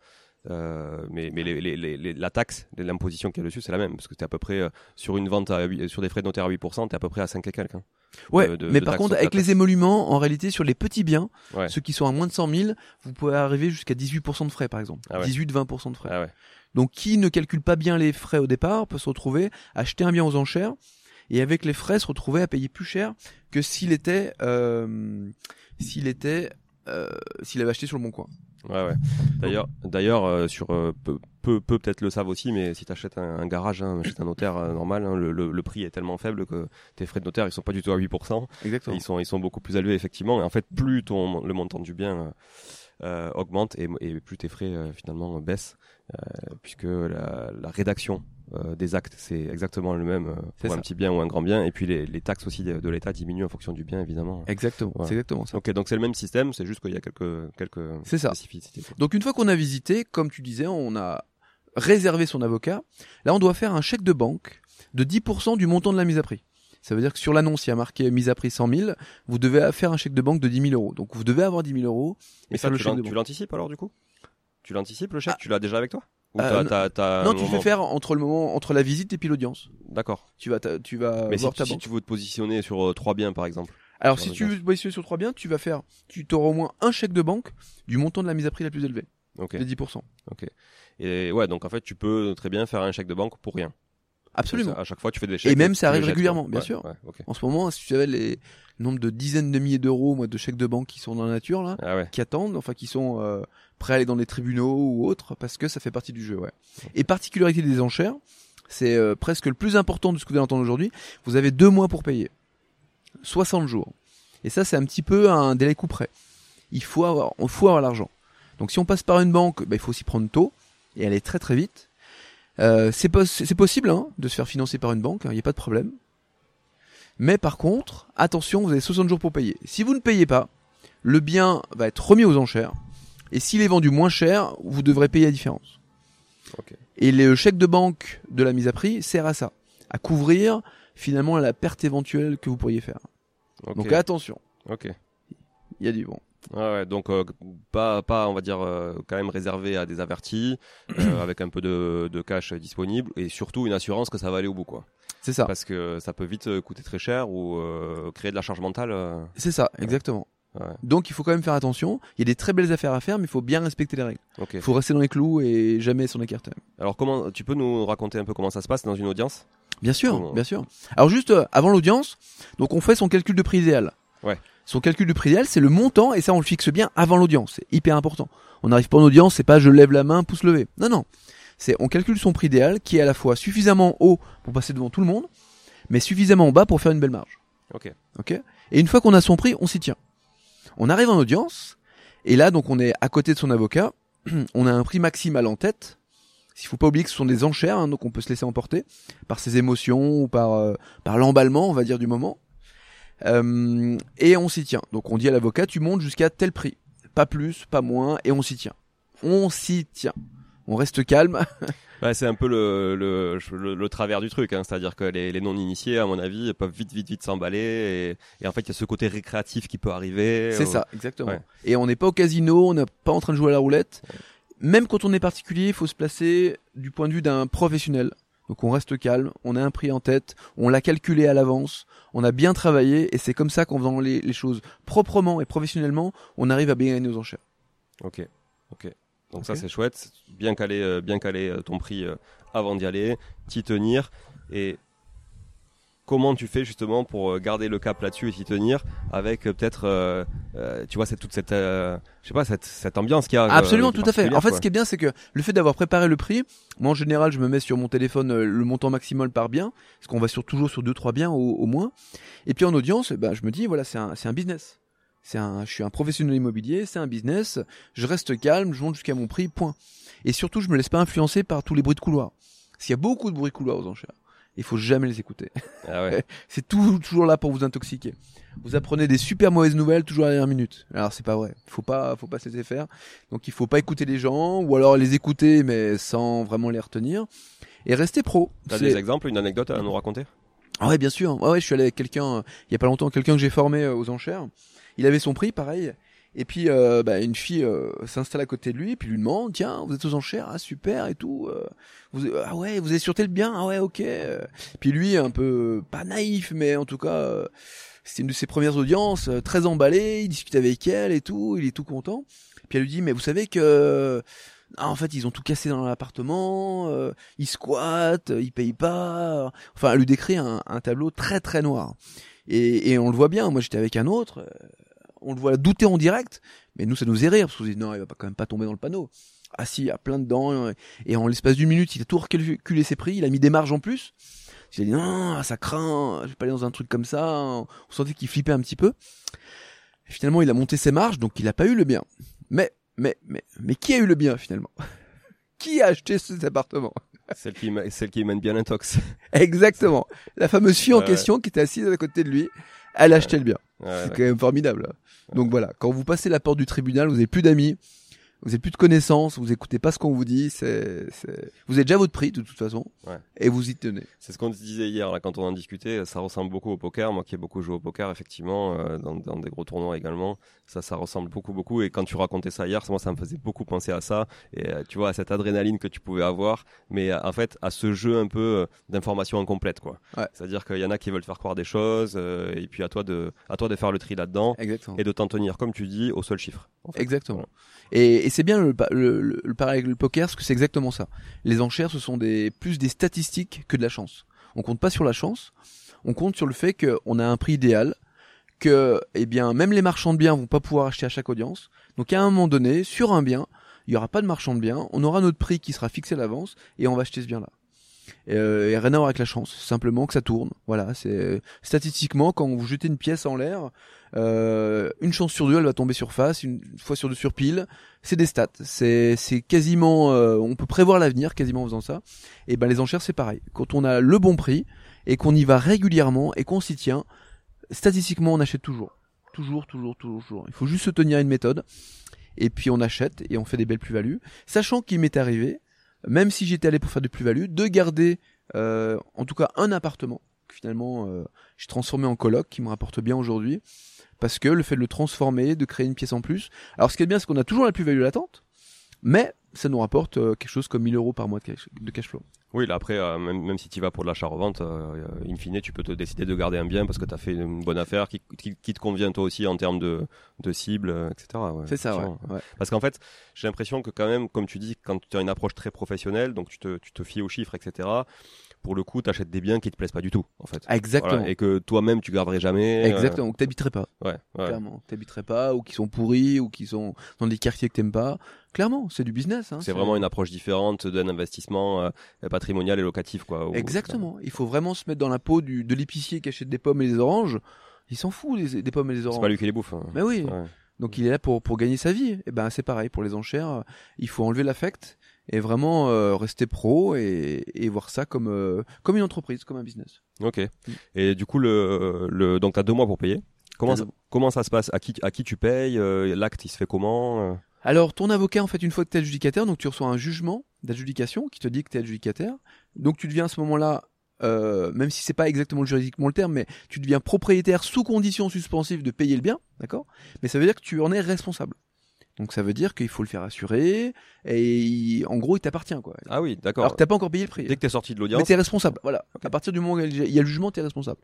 Euh, mais mais les, les, les, les- la taxe, l'imposition qu'il y a dessus, c'est la même. Parce que tu es à peu près euh, sur une vente à huit- sur des frais de notaire à 8%, tu es à peu près à 5 et quelques. hein. Ouais, De- de- mais de par contre, avec les émoluments, en réalité, sur les petits biens, Ouais. ceux qui sont à moins de 100 000, vous pouvez arriver jusqu'à 18% de frais, par exemple. Ah ouais. 18-20% de frais. Ah ouais. Donc, qui ne calcule pas bien les frais au départ peut se retrouver à acheter un bien aux enchères et avec les frais se retrouver à payer plus cher que s'il était, euh, s'il était, euh, s'il avait acheté sur le bon coin. Ouais, ouais. D'ailleurs, d'ailleurs, euh, sur euh, peu, peu, peu peut-être le savent aussi, mais si tu achètes un, un garage hein, un notaire euh, normal, hein, le, le, le prix est tellement faible que tes frais de notaire ils sont pas du tout à 8%. Et Exactement. ils sont ils sont beaucoup plus élevés effectivement. Et en fait, plus ton le montant du bien augmente et, et plus tes frais euh, finalement baissent, puisque la, la rédaction euh, des actes c'est exactement le même euh, pour un petit bien ou un grand bien. Et puis les, les taxes aussi de, de l'État diminuent en fonction du bien évidemment. Exactement. C'est exactement ça. Ok, donc c'est le même système, c'est juste qu'il y a quelques quelques C'est ça. spécificités. quoi. Donc, une fois qu'on a visité, comme tu disais, on a réservé son avocat. Là, on doit faire un chèque de banque de 10% du montant de la mise à prix. Ça veut dire que sur l'annonce, il y a marqué mise à prix 100 000. Vous devez faire un chèque de banque de 10 000 euros. Donc, vous devez avoir 10 000 euros et Mais ça, le tu l'anticipes alors du coup? Tu l'anticipes le chèque Ah. Tu l'as déjà avec toi Ou Euh, t'as- non. t'as- tu le fais faire entre le moment, entre la visite et puis l'audience. D'accord. Tu vas, tu vas Mais si, voir ta si tu veux te positionner sur euh, trois biens par exemple. Alors, si tu veux te positionner sur trois biens, tu vas faire, tu auras au moins un chèque de banque du montant de la mise à prix la plus élevée, Ok. les 10%. Et ouais, donc en fait, tu peux très bien faire un chèque de banque pour rien. Absolument. À chaque fois, tu fais des chèques. Et même, ça arrive régulièrement, bien Ouais, sûr. ouais, ok. En ce moment, si tu savais les nombres de dizaines de milliers d'euros, moi, de chèques de banque qui sont dans la nature, là, Ah ouais. qui attendent, enfin qui sont euh, prêts à aller dans les tribunaux ou autres, parce que ça fait partie du jeu, ouais. Et particularité des enchères, c'est euh, presque le plus important de ce que vous allez entendre aujourd'hui. Vous avez deux mois pour payer, 60 jours. Et ça, c'est un petit peu un délai coup près. Il faut avoir, il faut avoir l'argent. Donc si on passe par une banque, bah, il faut s'y prendre tôt. et aller très très vite. Euh, c'est pos- c'est possible hein, de se faire financer par une banque, il n'y a pas de problème. Mais par contre, attention, vous avez 60 jours pour payer. Si vous ne payez pas, le bien va être remis aux enchères. Et s'il est vendu moins cher, vous devrez payer la différence. Et le chèque de banque de la mise à prix sert à ça, à couvrir finalement la perte éventuelle que vous pourriez faire. Donc attention, Ok. il y a du bon. Ouais, donc euh, pas, pas, on va dire, euh, quand même réservé à des avertis, euh, avec un peu de, de cash disponible et surtout une assurance que ça va aller au bout, quoi. C'est ça. Parce que ça peut vite euh, coûter très cher ou euh, créer de la charge mentale. euh, C'est ça, exactement. Ouais. Donc il faut quand même faire attention. Il y a des très belles affaires à faire, mais il faut bien respecter les règles. Il faut rester dans les clous et jamais s'en écarter. Alors comment, tu peux nous raconter un peu comment ça se passe dans une audience? Bien sûr, Comment- bien sûr. Alors juste euh, avant l'audience, donc on fait son calcul de prix idéal. Ouais. Son calcul de prix idéal, c'est le montant et ça on le fixe bien avant l'audience. C'est hyper important. On n'arrive pas en audience, c'est pas je lève la main, pouce levé. Non non. C'est on calcule son prix idéal qui est à la fois suffisamment haut pour passer devant tout le monde, mais suffisamment bas pour faire une belle marge. Ok. Ok? Et une fois qu'on a son prix, on s'y tient. On arrive en audience, et là, donc, on est à côté de son avocat. [clears throat] On a un prix maximal en tête. Il faut pas oublier que ce sont des enchères, hein, donc on peut se laisser emporter par ses émotions ou par euh, par l'emballement, on va dire, du moment. Euh, et on s'y tient. Donc on dit à l'avocat, tu montes jusqu'à tel prix, pas plus, pas moins, et on s'y tient. On s'y tient. On reste calme. [laughs] C'est un peu le, le, le, le travers du truc, hein. c'est-à-dire que les, les non-initiés, à mon avis, peuvent vite, vite, vite s'emballer, et, et en fait, il y a ce côté récréatif qui peut arriver. C'est ça, exactement. ouais. Et on n'est pas au casino, on n'est pas en train de jouer à la roulette. Même quand on est particulier, il faut se placer du point de vue d'un professionnel. Donc on reste calme, on a un prix en tête, on l'a calculé à l'avance, on a bien travaillé, et c'est comme ça qu'en faisant les, les choses proprement et professionnellement, on arrive à bien gagner nos enchères. Ok, ok. Donc ça c'est chouette, bien caler, euh, bien caler euh, ton prix euh, avant d'y aller, t'y tenir. Et comment tu fais justement pour garder le cap là-dessus et t'y tenir avec peut-être, euh, euh, tu vois, c'est toute cette, euh, je sais pas, cette, cette ambiance qu'il y a. Absolument, tout à fait. En fait, quoi. ce qui est bien, c'est que le fait d'avoir préparé le prix, moi en général, je me mets sur mon téléphone le montant maximal par bien, parce qu'on va sur, toujours sur deux, trois biens au, au moins. Et puis en audience, eh ben, je me dis, voilà, c'est un, c'est un business. C'est un, je suis un professionnel immobilier, c'est un business. Je reste calme, je monte jusqu'à mon prix, point. Et surtout, je me laisse pas influencer par tous les bruits de couloir. S'il y a beaucoup de bruits de couloir aux enchères, il faut jamais les écouter. Ah ouais. [laughs] C'est tout, toujours là pour vous intoxiquer. Vous apprenez des super mauvaises nouvelles toujours à la dernière minute. Alors c'est pas vrai. Faut pas, faut pas se laisser faire. Donc il faut pas écouter les gens ou alors les écouter mais sans vraiment les retenir et rester pro. T'as des exemples, une anecdote à nous raconter? Ah ouais, bien sûr. Ouais, ouais, je suis allé avec quelqu'un euh, il y a pas longtemps, quelqu'un que j'ai formé euh, aux enchères. Il avait son prix, pareil. Et puis euh, bah, une fille euh, s'installe à côté de lui, et puis lui demande, tiens, vous êtes aux enchères, ah super et tout. euh, vous, ah ouais, vous avez sûreté le bien, ah ouais, ok. euh. Puis lui, un peu euh, pas naïf, mais en tout cas, euh, c'était une de ses premières audiences, euh, très emballé. Il discute avec elle et tout, il est tout content. Puis elle lui dit, mais vous savez que ah, en fait, ils ont tout cassé dans l'appartement, euh, ils squattent, ils payent pas. Enfin, elle lui décrit un, un tableau très très noir. Et, et on le voit bien. Moi, j'étais avec un autre. euh, on le voit douter en direct, mais nous, ça nous faisait rire parce qu'on se dit non, il va pas quand même pas tomber dans le panneau. Ah si, il y a plein dedans. Et en l'espace d'une minute, il a tout recalculé ses prix. Il a mis des marges en plus. Il a dit non, ça craint. Je vais pas aller dans un truc comme ça. On sentait qu'il flippait un petit peu. Et finalement, il a monté ses marges, donc il a pas eu le bien. Mais mais, mais, mais qui a eu le bien finalement? [laughs] Qui a acheté cet appartement? Celle qui, celle qui mène bien l'intox. Exactement. La fameuse fille en question qui était assise à côté de lui, elle achetait le bien. C'est quand même formidable. Donc voilà, quand vous passez la porte du tribunal, vous n'avez plus d'amis, vous n'avez plus de connaissances, vous écoutez pas ce qu'on vous dit, c'est, vous avez déjà votre prix de toute façon, Ouais. et vous y tenez. C'est ce qu'on disait hier là quand on en discutait. Ça ressemble beaucoup au poker. Moi qui ai beaucoup joué au poker, effectivement, euh, dans, dans des gros tournois également, ça, ça ressemble beaucoup, beaucoup. Et quand tu racontais ça hier, moi, ça me faisait beaucoup penser à ça. Et euh, tu vois, à cette adrénaline que tu pouvais avoir, mais euh, en fait, à ce jeu un peu d'informations incomplètes, quoi. Ouais. C'est-à-dire qu'il y en a qui veulent faire croire des choses, et puis à toi de, à toi de faire le tri là-dedans et de t'en tenir, comme tu dis, au seul chiffre. en fait. Exactement. Et, et c'est bien le, le, parallèle avec le poker, parce que c'est exactement ça. Les enchères, ce sont des, plus des statistiques que de la chance. On compte pas sur la chance, on compte sur le fait qu'on a un prix idéal, que, eh bien, même les marchands de biens vont pas pouvoir acheter à chaque audience. Donc, à un moment donné, sur un bien, il y aura pas de marchand de biens, on aura notre prix qui sera fixé à l'avance, et on va acheter ce bien-là. Et, euh, et rien à voir avec la chance, simplement que ça tourne. Voilà, c'est statistiquement quand vous jetez une pièce en l'air, Euh, une chance sur deux, elle va tomber sur face, une fois sur deux sur pile. C'est des stats. C'est c'est quasiment, euh, on peut prévoir l'avenir quasiment en faisant ça. Et ben les enchères c'est pareil. Quand on a le bon prix et qu'on y va régulièrement et qu'on s'y tient, statistiquement on achète toujours, toujours, toujours, toujours, toujours. Il faut juste se tenir à une méthode. Et puis on achète et on fait des belles plus-values, sachant qu'il m'est arrivé, même si j'étais allé pour faire des plus-values, de garder euh, en tout cas un appartement finalement euh, j'ai transformé en coloc qui me rapporte bien aujourd'hui parce que le fait de le transformer, de créer une pièce en plus. Alors ce qui est bien, c'est qu'on a toujours la plus-value latente, mais ça nous rapporte euh, quelque chose comme 1000 euros par mois de cash, de cash flow. Oui, là après, euh, même, même si tu vas pour de l'achat-revente, euh, in fine, tu peux te décider de garder un bien parce que tu as fait une bonne affaire qui, qui, qui te convient toi aussi en termes de, de cible, etc. Ouais, C'est ça, ouais. Parce qu'en fait, j'ai l'impression que quand même, comme tu dis, quand tu as une approche très professionnelle, donc tu te, tu te fies aux chiffres, etc., pour le coup, tu achètes des biens qui te plaisent pas du tout, en fait. Exactement. Voilà, et que toi-même, tu garderais jamais. euh, Exactement. Ou que t'habiterais pas. ouais, ouais. Clairement. T'habiterais pas, ou qui sont pourris, ou qui sont dans des quartiers que t'aimes pas. Clairement, c'est du business. Hein, C'est vraiment une approche différente d'un investissement euh, patrimonial et locatif, quoi. Où- Exactement. Il faut vraiment se mettre dans la peau du, de l'épicier qui achète des pommes et des oranges. Il s'en fout des, des pommes et des C'est oranges. pas lui qui les bouffe. hein. Mais oui. Ouais. Donc il est là pour, pour gagner sa vie. Et ben c'est pareil pour les enchères. euh, Il faut enlever l'affect et vraiment euh, rester pro et, et voir ça comme euh, comme une entreprise, comme un business. Ok. Et du coup, le, le donc t'as deux mois pour payer. Comment ça, comment ça se passe? À qui à qui tu payes? Euh, L'acte, il se fait comment Euh, Alors ton avocat en fait une fois que tu es adjudicataire, donc tu reçois un jugement d'adjudication qui te dit que tu es adjudicataire. Donc tu deviens à ce moment-là euh, même si c'est pas exactement juridiquement le terme, mais tu deviens propriétaire sous condition suspensive de payer le bien, d'accord? Mais ça veut dire que tu en es responsable. Donc ça veut dire qu'il faut le faire assurer et il- en gros il t'appartient quoi. Ah oui, d'accord. Alors que t'as pas encore payé le prix. Dès que t'es sorti de Mais l'audience, t'es responsable, voilà. À partir du moment où il y a le jugement, t'es responsable.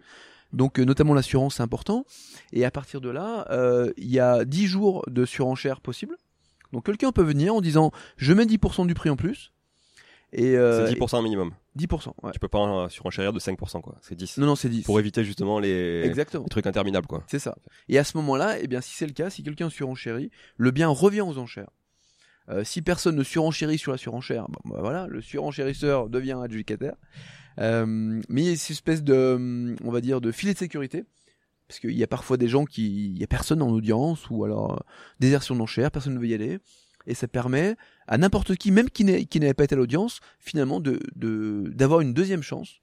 Donc euh, notamment l'assurance, c'est important. Et à partir de là, euh, il y a 10 jours de surenchère possible. Donc quelqu'un peut venir en disant je mets 10% du prix en plus. Et euh, c'est 10% minimum. et 10%, ouais. Tu peux pas en surenchérir de 5%, quoi. C'est 10. Non, non, c'est 10. Pour éviter justement les, Exactement. les trucs interminables, quoi. C'est ça. Et à ce moment-là, eh bien, si c'est le cas, si quelqu'un surenchérit, le bien revient aux enchères. Euh, si personne ne surenchérit sur la surenchère, bon, bah voilà, le surenchérisseur devient adjudicataire. Euh, mais il y a cette espèce de, hum, on va dire, de filet de sécurité. Parce qu'il y a parfois des gens qui, il y a personne en audience, ou alors euh, désertion d'enchères, personne ne veut y aller. Et ça permet à n'importe qui, même qui n'avait pas été à l'audience, finalement, de, de, d'avoir une deuxième chance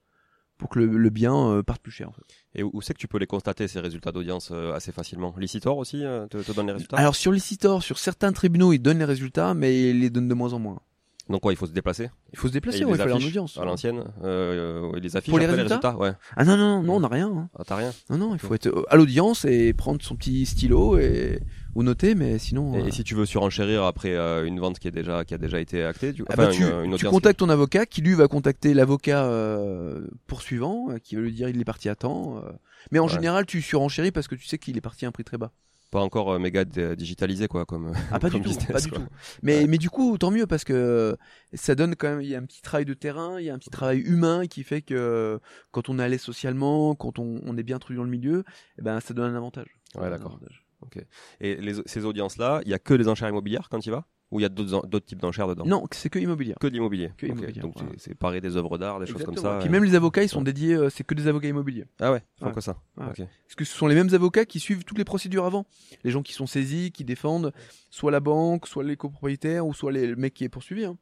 pour que le, le bien euh, parte plus cher. En fait. Et où, où c'est que tu peux les constater, ces résultats d'audience, euh, assez facilement? Licitor aussi euh, te, te donne les résultats? Alors sur Licitor, sur certains tribunaux, ils donnent les résultats, mais ils les donnent de moins en moins. Donc quoi, il faut se déplacer? Il faut se déplacer, ouais, il faut aller en audience. à l'ancienne euh, euh, les affiches Pour les après, résultats? ouais. Ah non, non, non, on n'a rien. hein. Ah, t'as rien? Non, non, il faut être à l'audience et prendre son petit stylo et ou noter, mais sinon. et, euh, et si tu veux surenchérir après euh, une vente qui est déjà qui a déjà été actée, du... ah bah, tu, une, une tu audience contactes ton avocat qui lui va contacter l'avocat euh, poursuivant euh, qui va lui dire il est parti à temps. euh. Mais en Ouais. général, tu surenchéris parce que tu sais qu'il est parti à un prix très bas. pas encore euh, méga digitalisé quoi, comme. Ah pas [laughs] du tout, pas du tout. Mais Ouais. mais du coup tant mieux parce que ça donne quand même il y a un petit travail de terrain, il y a un petit travail humain qui fait que quand on est allé socialement, quand on, on est bien introduit dans le milieu, eh ben ça donne un avantage. Ouais, d'accord. Avantage. Et les, ces audiences là, il y a que des enchères immobilières quand il va? Ou il y a d'autres types d'enchères dedans? Non, c'est que immobilier. Que de l'immobilier. Que Ok. immobilier, Donc voilà. c'est- pareil des œuvres d'art, des choses comme ça. Puis euh. même les avocats, ils sont dédiés, euh, c'est que des avocats immobiliers. Ah ouais, font Ouais. que ça? Ouais. Parce que ce sont les mêmes avocats qui suivent toutes les procédures avant. Les gens qui sont saisis, qui défendent soit la banque, soit les copropriétaires, ou soit les, le mec qui est poursuivi. hein.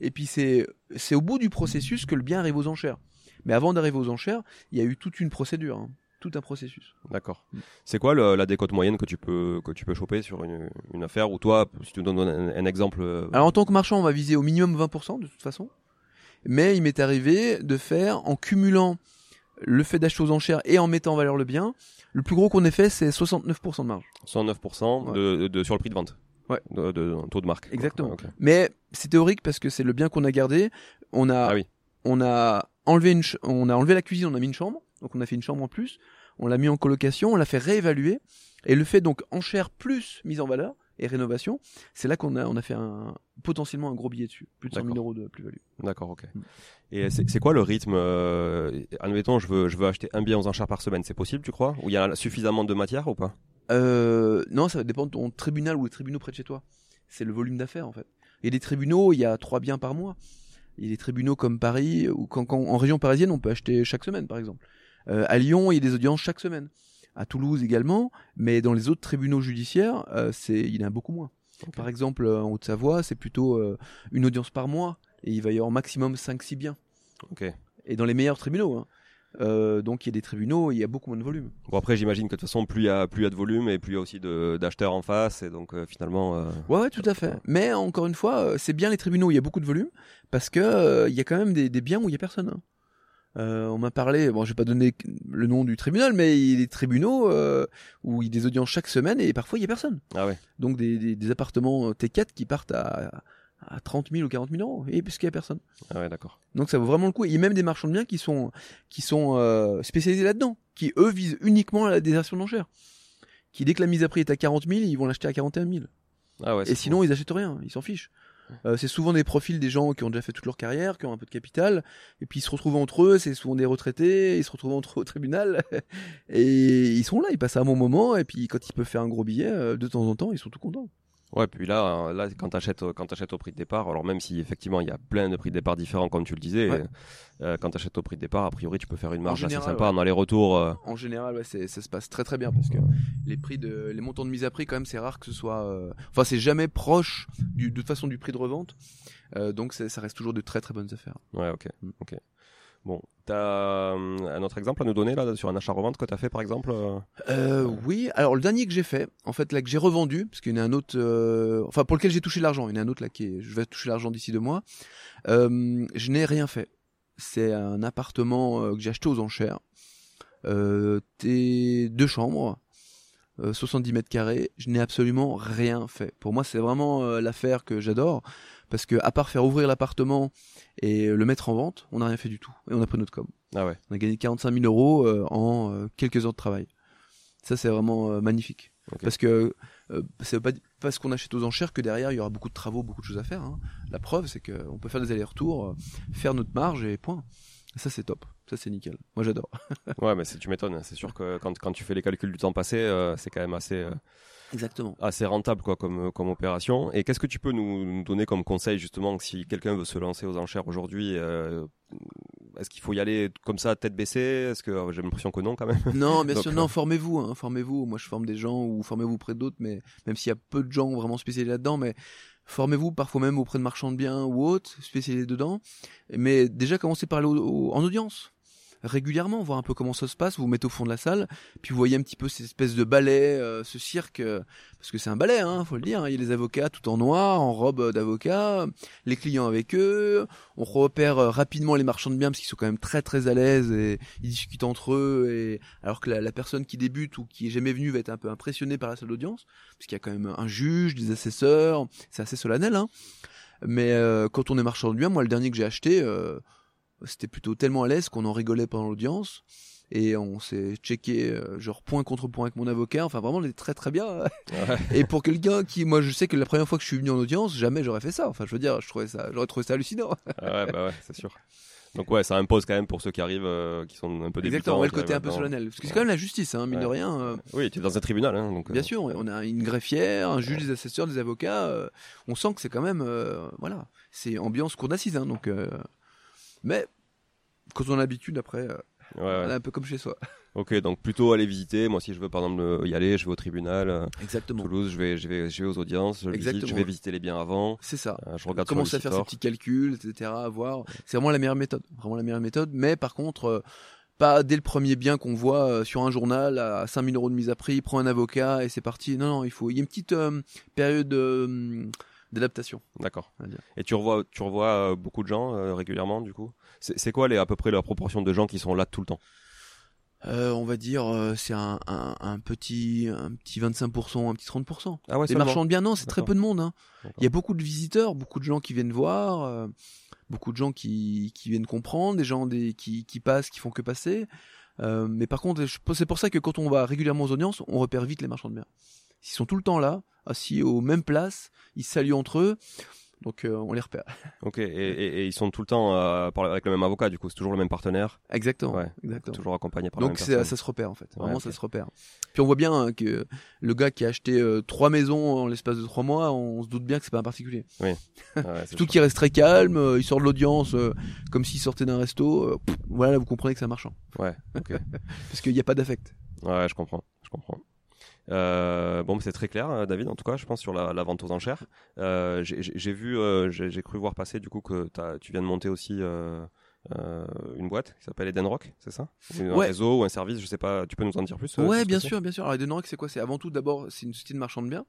Et puis c'est c'est au bout du processus que le bien arrive aux enchères. Mais avant d'arriver aux enchères, il y a eu toute une procédure, hein. Tout un processus. D'accord. C'est quoi le- la décote moyenne que tu peux que tu peux choper sur une, une affaire ou toi, si tu nous donnes un, un exemple. euh, Alors en tant que marchand, on va viser au minimum 20% de toute façon. Mais il m'est arrivé de faire en cumulant le fait d'acheter aux enchères et en mettant en valeur le bien. Le plus gros qu'on ait fait, c'est 69% de marge. 109% de, de- sur le prix de vente. Ouais. De, de- taux de marque. Exactement. Mais c'est théorique parce que c'est le bien qu'on a gardé. On a, Ah oui. on a enlevé une, on a enlevé la cuisine, on a mis une chambre. Donc on a fait une chambre en plus. On l'a mis en colocation, on l'a fait réévaluer. Et le fait donc enchère plus mise en valeur et rénovation, c'est là qu'on a, on a fait un, potentiellement un gros billet dessus. Plus de 100 000 D'accord. euros de plus-value. D'accord, ok. Mm. Et c'est quoi le rythme euh, Admettons, je veux je veux acheter un bien aux enchères par semaine, c'est possible, tu crois? Ou il y a suffisamment de matière ou pas? Euh, non, ça va dépendre de ton tribunal ou les tribunaux près de chez toi. C'est le volume d'affaires en fait. Il y a des tribunaux, il y a trois biens par mois. Il y a des tribunaux comme Paris ou quand, quand- en région parisienne, on peut acheter chaque semaine par exemple. Euh, à Lyon, il y a des audiences chaque semaine. à Toulouse également, mais dans les autres tribunaux judiciaires, euh, c'est il y en a beaucoup moins. Par exemple, euh, en Haute-Savoie, c'est plutôt euh, une audience par mois et il va y avoir maximum 5-6 biens. Et dans les meilleurs tribunaux. hein. Euh, donc il y a des tribunaux, il y a beaucoup moins de volume. Bon après j'imagine que de toute façon plus il y a plus il y a de volume et plus il y a aussi d'acheteurs en face et donc euh, finalement euh, Ouais, ouais, tout à fait. Mais encore une fois, euh, c'est bien les tribunaux où il y a beaucoup de volume parce que euh, il y a quand même des, des biens où il y a personne. hein. Euh, on m'a parlé, bon, je vais pas donner le nom du tribunal, mais il y a des tribunaux euh, où il y a des audiences chaque semaine et parfois il y a personne. ah ouais. Donc des, des, des appartements T4 qui partent à, à 30 000 ou 40 000 euros et puisqu'il y a personne. Ah ouais d'accord. Donc ça vaut vraiment le coup. Il y a même des marchands de biens qui sont qui sont euh, spécialisés là-dedans, qui eux visent uniquement la désertion d'enchères, qui dès que la mise à prix est à 40 000, ils vont l'acheter à 41 000. Ah ouais. Et sinon, ils achètent rien, ils s'en fichent. Euh, c'est souvent des profils des gens qui ont déjà fait toute leur carrière, qui ont un peu de capital, et puis ils se retrouvent entre eux, c'est souvent des retraités, ils se retrouvent entre eux au tribunal, [laughs] et ils sont là, ils passent un bon moment, et puis quand ils peuvent faire un gros billet, euh, de temps en temps, ils sont tout contents. Ouais, puis là, euh, là quand tu achètes, quand au prix de départ, alors même si effectivement il y a plein de prix de départ différents, comme tu le disais, Ouais. euh, quand tu achètes au prix de départ, a priori tu peux faire une marge général, assez sympa ouais. en aller-retour. euh, En général, ouais, ça se passe très très bien, parce que les prix de, les montants de mise à prix, quand même, c'est rare que ce soit, euh, enfin, c'est jamais proche du, de toute façon du prix de revente, Euh, donc ça reste toujours de très très bonnes affaires. Ouais, ok. Mm. ok. Bon, t'as euh, un autre exemple à nous donner là sur un achat-revente que t'as fait par exemple euh? Euh, oui, alors le dernier que j'ai fait, en fait là que j'ai revendu, parce qu'il y en a un autre, enfin pour lequel j'ai touché l'argent, il y en a un autre là qui est, je vais toucher l'argent d'ici deux mois. Je n'ai rien fait. C'est un appartement que j'ai acheté aux enchères, t'es deux chambres, euh, 70 mètres carrés. Je n'ai absolument rien fait. Pour moi, c'est vraiment l'affaire que j'adore, parce que à part faire ouvrir l'appartement et le mettre en vente, on n'a rien fait du tout et on a pris notre com. Ah ouais. On a gagné 45 000 euros euh, en euh, quelques heures de travail. Ça, c'est vraiment euh, magnifique. Parce que euh, veut pas parce qu'on achète aux enchères que derrière il y aura beaucoup de travaux, beaucoup de choses à faire. hein. La preuve, c'est qu'on peut faire des allers-retours, euh, faire notre marge et point. Et ça, c'est top. Ça, c'est nickel. Moi, j'adore. [laughs] Ouais, mais c'est- tu m'étonnes. C'est sûr que quand, quand tu fais les calculs du temps passé, euh, c'est quand même assez, Exactement. assez rentable quoi comme, comme opération. Et qu'est-ce que tu peux nous, nous donner comme conseil justement si quelqu'un veut se lancer aux enchères aujourd'hui euh, Est-ce qu'il faut y aller comme ça, tête baissée? Est-ce que euh, j'ai l'impression que non quand même Non, [laughs] bien Donc, sûr, euh, non, formez-vous, hein, formez-vous. Moi, je forme des gens ou formez-vous auprès d'autres, mais même s'il y a peu de gens vraiment spécialisés là-dedans, mais formez-vous parfois même auprès de marchands de biens ou autres spécialisés dedans. Mais déjà, commencez par aller au- au- en audience régulièrement, voir un peu comment ça se passe. Vous vous mettez au fond de la salle, puis vous voyez un petit peu ces espèces de ballet, euh, ce cirque, euh, parce que c'est un ballet, hein, faut le dire. hein. Il y a les avocats tout en noir, en robe d'avocat, les clients avec eux. On repère euh, rapidement les marchands de biens parce qu'ils sont quand même très très à l'aise et ils discutent entre eux. Et alors que la, personne qui débute ou qui est jamais venue va être un peu impressionnée par la salle d'audience, parce qu'il y a quand même un juge, des assesseurs, c'est assez solennel. Hein. Mais euh, quand on est marchand de biens, moi le dernier que j'ai acheté, euh, c'était plutôt tellement à l'aise qu'on en rigolait pendant l'audience. Et on s'est checké, euh, genre point contre point avec mon avocat. Enfin, vraiment, on était très très bien. Ouais. [laughs] Et pour quelqu'un qui, moi, je sais que la première fois que je suis venu en audience, jamais j'aurais fait ça. Enfin, je veux dire, je trouvais ça, j'aurais trouvé ça hallucinant. Ah ouais, bah ouais, c'est sûr. [laughs] Donc ouais, ça impose quand même pour ceux qui arrivent, euh, qui sont un peu débutants. Exactement, ouais, le côté un peu solennel. Parce que c'est quand même la justice, hein, mine de rien. euh, Oui, tu es dans un tribunal, hein, donc. Bien sûr, on a une greffière, un juge, des assesseurs, des avocats. on sent que c'est quand même, voilà, c'est ambiance cour d'assises. Hein, donc, mais quand on a l'habitude, après, euh, Ouais, on est un peu comme chez soi. [laughs] Ok, donc plutôt aller visiter. Moi, si je veux par exemple euh, y aller, je vais au tribunal. euh, Exactement. Toulouse, je vais, je vais, je vais aux audiences, je, visite, Exactement. je vais visiter les biens avant. C'est ça. euh, je regarde Commencer sur à faire ses petits calculs, etc. À voir. C'est vraiment la meilleure méthode. Vraiment la meilleure méthode. Mais par contre, euh, pas dès le premier bien qu'on voit euh, sur un journal à 5000 euros de mise à prix, prends un avocat et c'est parti. Non, non, il faut. Il y a une petite période d'adaptation. D'accord. Et tu revois, tu revois euh, beaucoup de gens euh, régulièrement, du coup? C'est c'est quoi les à peu près la proportion de gens qui sont là tout le temps? Euh, on va dire, euh, c'est un, un, un petit, un petit 25%, un petit 30%. Ah ouais, Les marchands de biens, non, c'est très peu de monde. Hein. Il y a beaucoup de visiteurs, beaucoup de gens qui viennent voir, euh, beaucoup de gens qui, qui viennent comprendre, des gens des, qui, qui passent, qui font que passer. Euh, mais par contre, je- c'est pour ça que quand on va régulièrement aux audiences, on repère vite les marchands de biens. Ils sont tout le temps là, assis aux mêmes places, ils saluent entre eux, donc euh, on les repère. [laughs] Ok. Et, et- et ils sont tout le temps euh, avec le même avocat, du coup, c'est toujours le même partenaire, Exactement. Ouais. exactement. toujours accompagné par la Donc même c'est- personne. ça se repère en fait. Ouais, Vraiment ça se repère. Puis on voit bien hein, que le gars qui a acheté euh, trois maisons en l'espace de trois mois, on se doute bien que c'est pas un particulier. [laughs] Ah ouais, c'est Surtout qu'il reste très calme, euh, il sort de l'audience euh, comme s'il sortait d'un resto. pff, voilà, vous comprenez que c'est un marchand. Ouais. Ok. [laughs] Parce qu'il n'y a pas d'affect. Ouais, je comprends, je comprends. Euh, bon, c'est très clair, euh, David. En tout cas, je pense sur la, la vente aux enchères. Euh, j'ai- vu, euh, j'ai cru voir passer du coup que tu viens de monter aussi une boîte qui s'appelle Eden Rock, c'est ça? Ou Un Ouais. réseau ou un service, je sais pas. Tu peux nous en dire plus Ouais, bien c'est? sûr, bien sûr. Alors, Eden c'est quoi? C'est avant tout, d'abord, c'est une société de marchand de biens.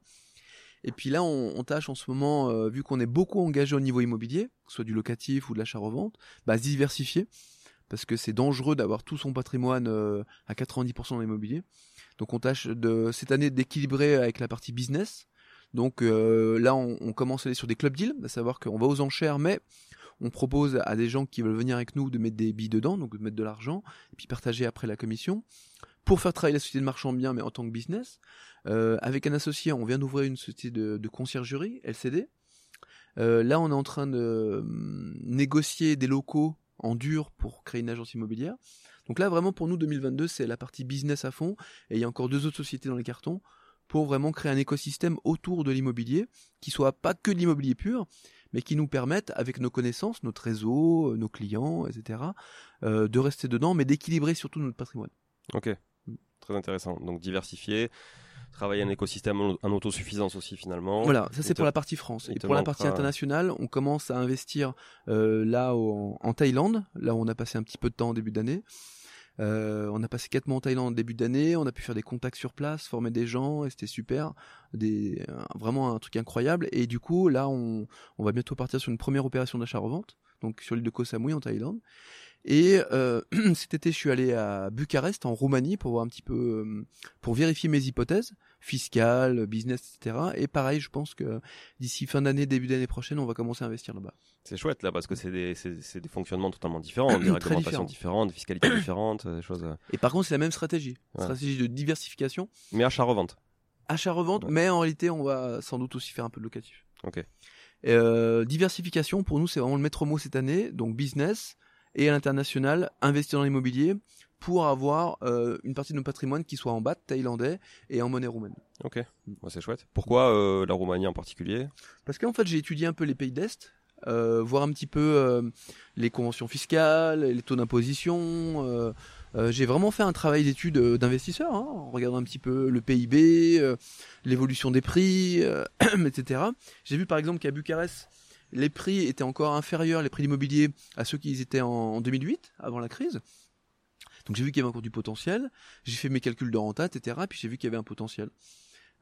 Et puis là, on, on tâche en ce moment, vu qu'on est beaucoup engagé au niveau immobilier, que ce soit du locatif ou de l'achat-revente, bah, se diversifier. Parce que c'est dangereux d'avoir tout son patrimoine euh, à 90% dans l'immobilier. Donc on tâche de, cette année d'équilibrer avec la partie business. Donc euh, là, on, commence à aller sur des club deals, à savoir qu'on va aux enchères, mais on propose à des gens qui veulent venir avec nous de mettre des billes dedans, donc de mettre de l'argent, et puis partager après la commission, pour faire travailler la société de marchand de biens, mais en tant que business. Euh, avec un associé, on vient d'ouvrir une société de, conciergerie, LCD. Là, on est en train de hum, négocier des locaux en dur pour créer une agence immobilière. Donc là, vraiment, pour nous, 2022, c'est la partie business à fond. Et il y a encore deux autres sociétés dans les cartons pour vraiment créer un écosystème autour de l'immobilier qui soit pas que de l'immobilier pur, mais qui nous permette, avec nos connaissances, notre réseau, euh, nos clients, etc., euh, de rester dedans, mais d'équilibrer surtout notre patrimoine. Ok, très intéressant. Donc diversifier, travailler un écosystème en autosuffisance aussi finalement. Voilà, ça c'est pour la partie France. Et pour la partie internationale, on commence à investir euh, là au- en Thaïlande, là où on a passé un petit peu de temps en début d'année. Euh, on a passé quatre mois en Thaïlande en début d'année, on a pu faire des contacts sur place, former des gens, et c'était super, des, euh, vraiment un truc incroyable. Et du coup, là, on, on va bientôt partir sur une première opération d'achat-revente, donc sur l'île de Koh Samui en Thaïlande. Et euh, [clears throat] cet été, je suis allé à Bucarest, en Roumanie, pour voir un petit peu, euh, pour vérifier mes hypothèses fiscales, business, etc. Et pareil, je pense que d'ici fin d'année, début d'année prochaine, on va commencer à investir là-bas. C'est chouette là parce que c'est des, c'est- des fonctionnements totalement différents, [clears throat] des réglementations différentes, des fiscalités [clears throat] différentes, euh, des choses. euh, Et par contre, c'est la même stratégie, Ouais. stratégie de diversification, Mais achat-revente. achat-revente, Ouais. mais en réalité, on va sans doute aussi faire un peu de locatif. Ok. Euh, diversification, pour nous, c'est vraiment le maître mot cette année, donc business et à l'international, investir dans l'immobilier pour avoir euh, une partie de notre patrimoine qui soit en baht thaïlandais et en monnaie roumaine. Ok, Bon, c'est chouette. Pourquoi euh, la Roumanie en particulier? Parce qu'en fait, j'ai étudié un peu les pays d'Est, euh, voir un petit peu les conventions fiscales, les taux d'imposition. j'ai vraiment fait un travail d'étude d'investisseur, hein, en regardant un petit peu le PIB, l'évolution des prix, [clears throat] etc. J'ai vu par exemple qu'à Bucarest, les prix étaient encore inférieurs, les prix d'immobilier, à ceux qui étaient en, en 2008, avant la crise. Donc j'ai vu qu'il y avait encore du potentiel. J'ai fait mes calculs de renta, etc. Puis j'ai vu qu'il y avait un potentiel.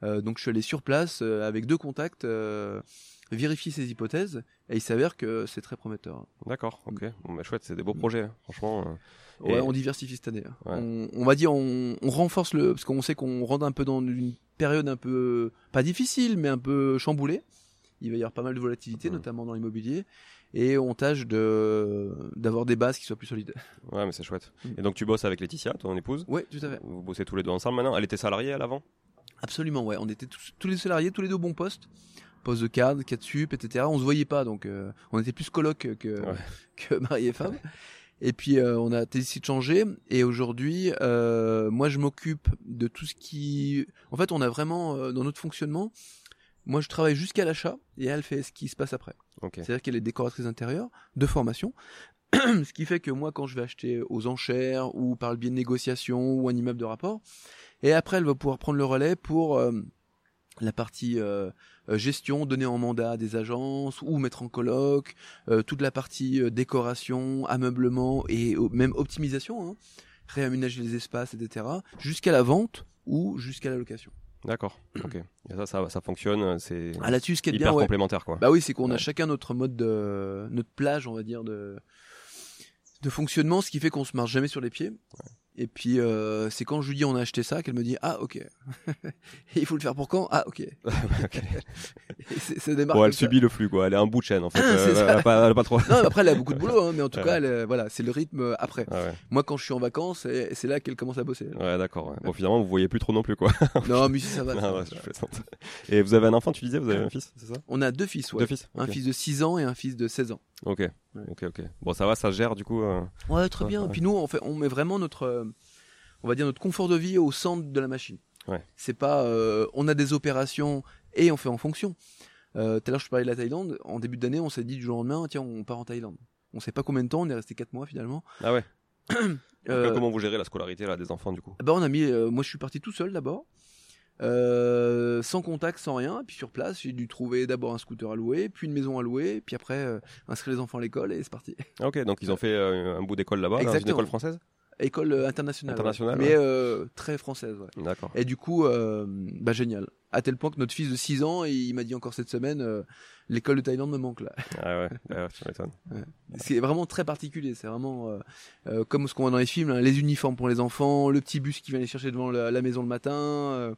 Euh, donc je suis allé sur place euh, avec deux contacts, euh, vérifier ces hypothèses, et il s'avère que c'est très prometteur. D'accord, ok. Bon, bah, chouette, c'est des beaux projets, hein, franchement. euh. Ouais, Et- on diversifie cette année. hein. Ouais. On, on va dire, on, on renforce le, parce qu'on sait qu'on rentre un peu dans une période un peu pas difficile, mais un peu chamboulée. Il va y avoir pas mal de volatilité, notamment dans l'immobilier, et on tâche de d'avoir des bases qui soient plus solides. Ouais, mais c'est chouette. Mm. Et donc tu bosses avec Laetitia, ton épouse Ouais, tout à fait. Vous bossez tous les deux ensemble maintenant Elle était salariée à l'avant Absolument, ouais. On était tous, tous les salariés, tous les deux au bon poste. Poste de cadre, cadre sup, etc. On se voyait pas, donc euh, on était plus coloc que, Ouais. [laughs] que mari et femme. Et puis euh, on a décidé de changer. Et aujourd'hui, euh, moi je m'occupe de tout ce qui... En fait, on a vraiment, dans notre fonctionnement, moi je travaille jusqu'à l'achat et elle fait ce qui se passe après. C'est-à-dire qu'elle est décoratrice intérieure de formation. [clears throat] ce qui fait que moi, quand je vais acheter aux enchères ou par le biais de négociations ou un immeuble de rapport, et après, elle va pouvoir prendre le relais pour euh, la partie euh, euh, gestion, donner en mandat à des agences ou mettre en coloc, euh, toute la partie décoration, ameublement et même optimisation, hein, réaménager les espaces, etc., jusqu'à la vente ou jusqu'à la location. D'accord, [clears throat] ok. Et ça, ça, ça fonctionne, c'est Ah, là-dessus, ce qui est hyper bien, ouais, complémentaire, quoi. bah oui, c'est qu'on a chacun notre mode de notre plage, on va dire de de fonctionnement, ce qui fait qu'on se marche jamais sur les pieds. Et puis euh, c'est quand je lui dis on a acheté ça qu'elle me dit ah ok. [laughs] Il faut le faire pour quand? Ah ok. [laughs] Et Ok. c'est- ça démarre. Bon, elle ça. subit le flux, quoi. Elle est un bout de chaîne, en fait. Ah, Euh, elle, a pas, elle a pas trop. Non, après elle a beaucoup de boulot, hein, mais en [laughs] tout Ouais. cas, elle, euh, voilà, c'est le rythme euh, après. Ah ouais, Moi, quand je suis en vacances, c'est là qu'elle commence à bosser. ouais d'accord. ouais. Bon, finalement, vous voyez plus trop non plus, quoi. non, mais si ça va. Non, ça je va. Et vous avez un enfant, tu disais, vous avez un fils, c'est ça? On a deux fils, ouais. Deux fils Un fils de 6 ans et un fils de 16 ans. Ok, ok, ok. Bon, ça va, ça se gère, du coup. euh, Ouais, très bien. ouais. Puis nous, on fait, on met vraiment notre, euh, on va dire notre confort de vie au centre de la machine. Ouais. C'est pas, euh, on a des opérations et on fait en fonction. Euh, tout à l'heure, je parlais de la Thaïlande. En début d'année, on s'est dit du jour au lendemain, tiens, on part en Thaïlande. On sait pas combien de temps, on est resté quatre mois finalement. Ah ouais [clears throat] Comment vous gérez la scolarité là, des enfants du coup? Bah, on a mis, moi je suis parti tout seul d'abord, euh, sans contact, sans rien. Puis sur place, j'ai dû trouver d'abord un scooter à louer, puis une maison à louer, puis après euh, inscrire les enfants à l'école et c'est parti. [laughs] Ok, donc ils ont fait euh, un bout d'école là-bas, dans une école française? École internationale, Internationale, ouais. ouais. mais très française. Ouais. D'accord. Et du coup, bah génial. À tel point que notre fils de 6 ans, il m'a dit encore cette semaine, l'école de Thaïlande me manque là. Ah ouais, ouais, tu m'étonnes. [laughs] C'est vraiment très particulier. C'est vraiment comme ce qu'on voit dans les films, hein, les uniformes pour les enfants, le petit bus qui vient les chercher devant la, la maison le matin,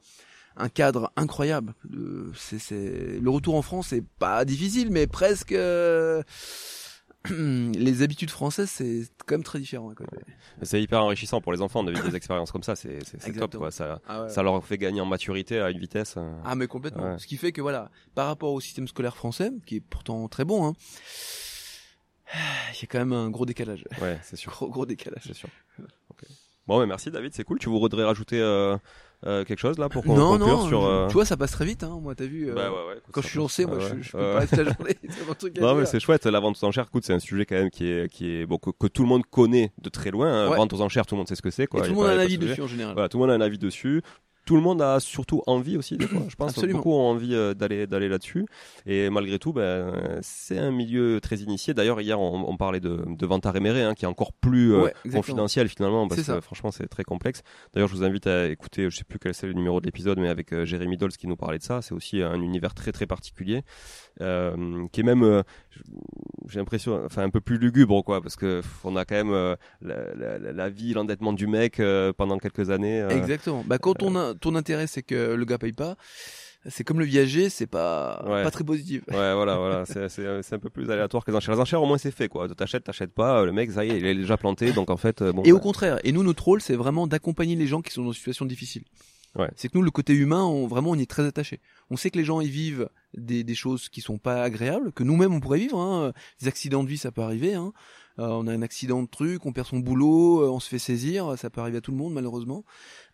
un cadre incroyable. Euh, c'est, c'est... Le retour en France, c'est pas difficile, mais presque. euh, [clears throat] les habitudes françaises, c'est quand même très différent. C'est hyper enrichissant pour les enfants de vivre des expériences comme ça, c'est top quoi. Ça, Ah, ouais. ça leur fait gagner en maturité à une vitesse. euh, Ah mais complètement. Ouais. Ce qui fait que voilà, par rapport au système scolaire français, qui est pourtant très bon, hein, il y a quand même un gros décalage. Ouais, c'est sûr. Gros gros décalage. C'est sûr. Bon, mais merci David, c'est cool. Tu voudrais rajouter euh, euh, quelque chose là pour qu'on Non conclure non, sur. euh, tu vois ça passe très vite. Hein, moi t'as vu. euh, bah, ouais, ouais, Quand je suis lancé, moi je, je peux pas rester la journée. [laughs] Truc Non mais c'est chouette, la vente aux enchères, écoute, c'est un sujet quand même qui est qui est bon que, que tout le monde connaît de très loin. hein. Ouais. Vente aux enchères, tout le monde sait ce que c'est Et quoi. tout le monde a un avis dessus en général. Voilà, tout le monde a un avis dessus. Tout le monde a surtout envie aussi des fois. Je pense Absolument. beaucoup ont envie euh, d'aller d'aller là-dessus. Et malgré tout, ben c'est un milieu très initié. D'ailleurs hier on, on parlait de, de vente à réméré, hein, qui est encore plus euh, Ouais, confidentiel finalement parce que franchement c'est très complexe. D'ailleurs je vous invite à écouter, je sais plus quel c'est le numéro de l'épisode, mais avec euh, Jérémy Dolz qui nous parlait de ça. C'est aussi un univers très très particulier, euh, qui est même j'ai l'impression, enfin un peu plus lugubre quoi, parce que on a quand même la, la- vie, l'endettement du mec pendant quelques années. Exactement. Bah quand ton in- ton intérêt c'est que le gars paye pas, c'est comme le viager, c'est pas Ouais. pas très positif. Ouais, voilà, voilà, c'est un peu plus aléatoire que les enchères. Les enchères, au moins, c'est fait, quoi. T'achètes, t'achètes pas, le mec, ça y est, il est déjà planté, donc en fait, euh, bon. Et au bah, contraire, et nous notre rôle c'est vraiment d'accompagner les gens qui sont dans une situation difficile. Ouais. C'est que nous le côté humain, on, vraiment on y est très attaché. On sait que les gens ils vivent des, des choses qui sont pas agréables, que nous-mêmes on pourrait vivre. Hein. Des accidents de vie ça peut arriver. Hein. Euh, on a un accident de truc, on perd son boulot, euh, on se fait saisir, ça peut arriver à tout le monde malheureusement.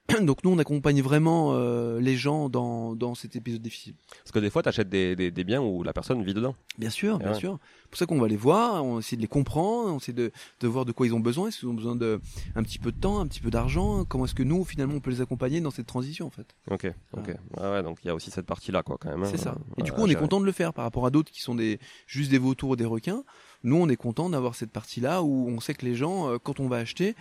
[clears throat] Donc nous on accompagne vraiment euh, les gens dans, dans cet épisode difficile. Parce que des fois, t'achètes des, des, des biens où la personne vit dedans. Bien sûr, Et bien ouais. sûr. C'est pour ça qu'on va les voir, on essaie de les comprendre, on essaie de, de voir de quoi ils ont besoin, est-ce qu'ils ont besoin de un petit peu de temps, un petit peu d'argent, comment est-ce que nous finalement on peut les accompagner dans cette transition en fait. Ok, ok. Ouais, ouais, donc il y a aussi cette partie-là, quoi, quand même. hein. C'est ça. Et du coup on est content de le faire par rapport à d'autres qui sont des juste des vautours ou des requins. Nous on est content d'avoir cette partie-là où on sait que les gens euh, quand on va acheter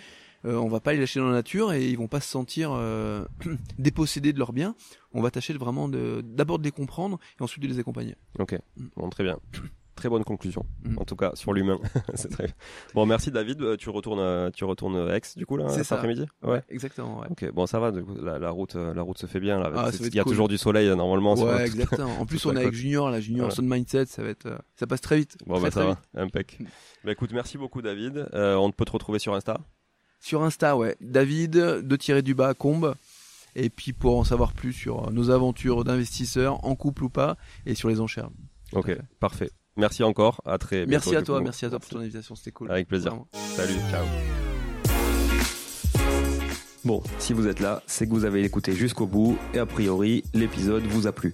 euh, on va pas les lâcher dans la nature et ils vont pas se sentir euh, [clears throat] dépossédés de leurs biens. On va tâcher de vraiment d'abord de les comprendre et ensuite de les accompagner. Ok, Mm. bon, très bien. Très bonne conclusion, Mm. en tout cas, sur l'humain. [laughs] c'est très bien. Bon, merci David. Euh, Tu retournes, euh, tu retournes à Aix, du coup, là, cet après-midi? Ouais. Exactement. Ouais. Ok, bon, ça va, du coup, la, la route, la route se fait bien, là. Ah, il y a toujours du soleil, normalement. Ouais, exactement. En [laughs] plus, on est avec. Junior, la Junior Voilà. Sun Mindset, ça va être, euh, ça passe très vite. Bon, Très, bah, très ça vite. va, impec. bah, écoute, merci beaucoup, David. Euh, on peut te retrouver sur Insta? Sur Insta, ouais. David, de tirer du bas, combe. Et puis, pour en savoir plus sur nos aventures d'investisseurs, en couple ou pas, et sur les enchères. Ok, parfait. Merci encore. À très bientôt. Merci à toi, coup. merci à toi pour ton invitation, c'était cool. Avec plaisir. Vraiment. Salut, ciao. Bon, si vous êtes là, c'est que vous avez écouté jusqu'au bout et a priori, l'épisode vous a plu.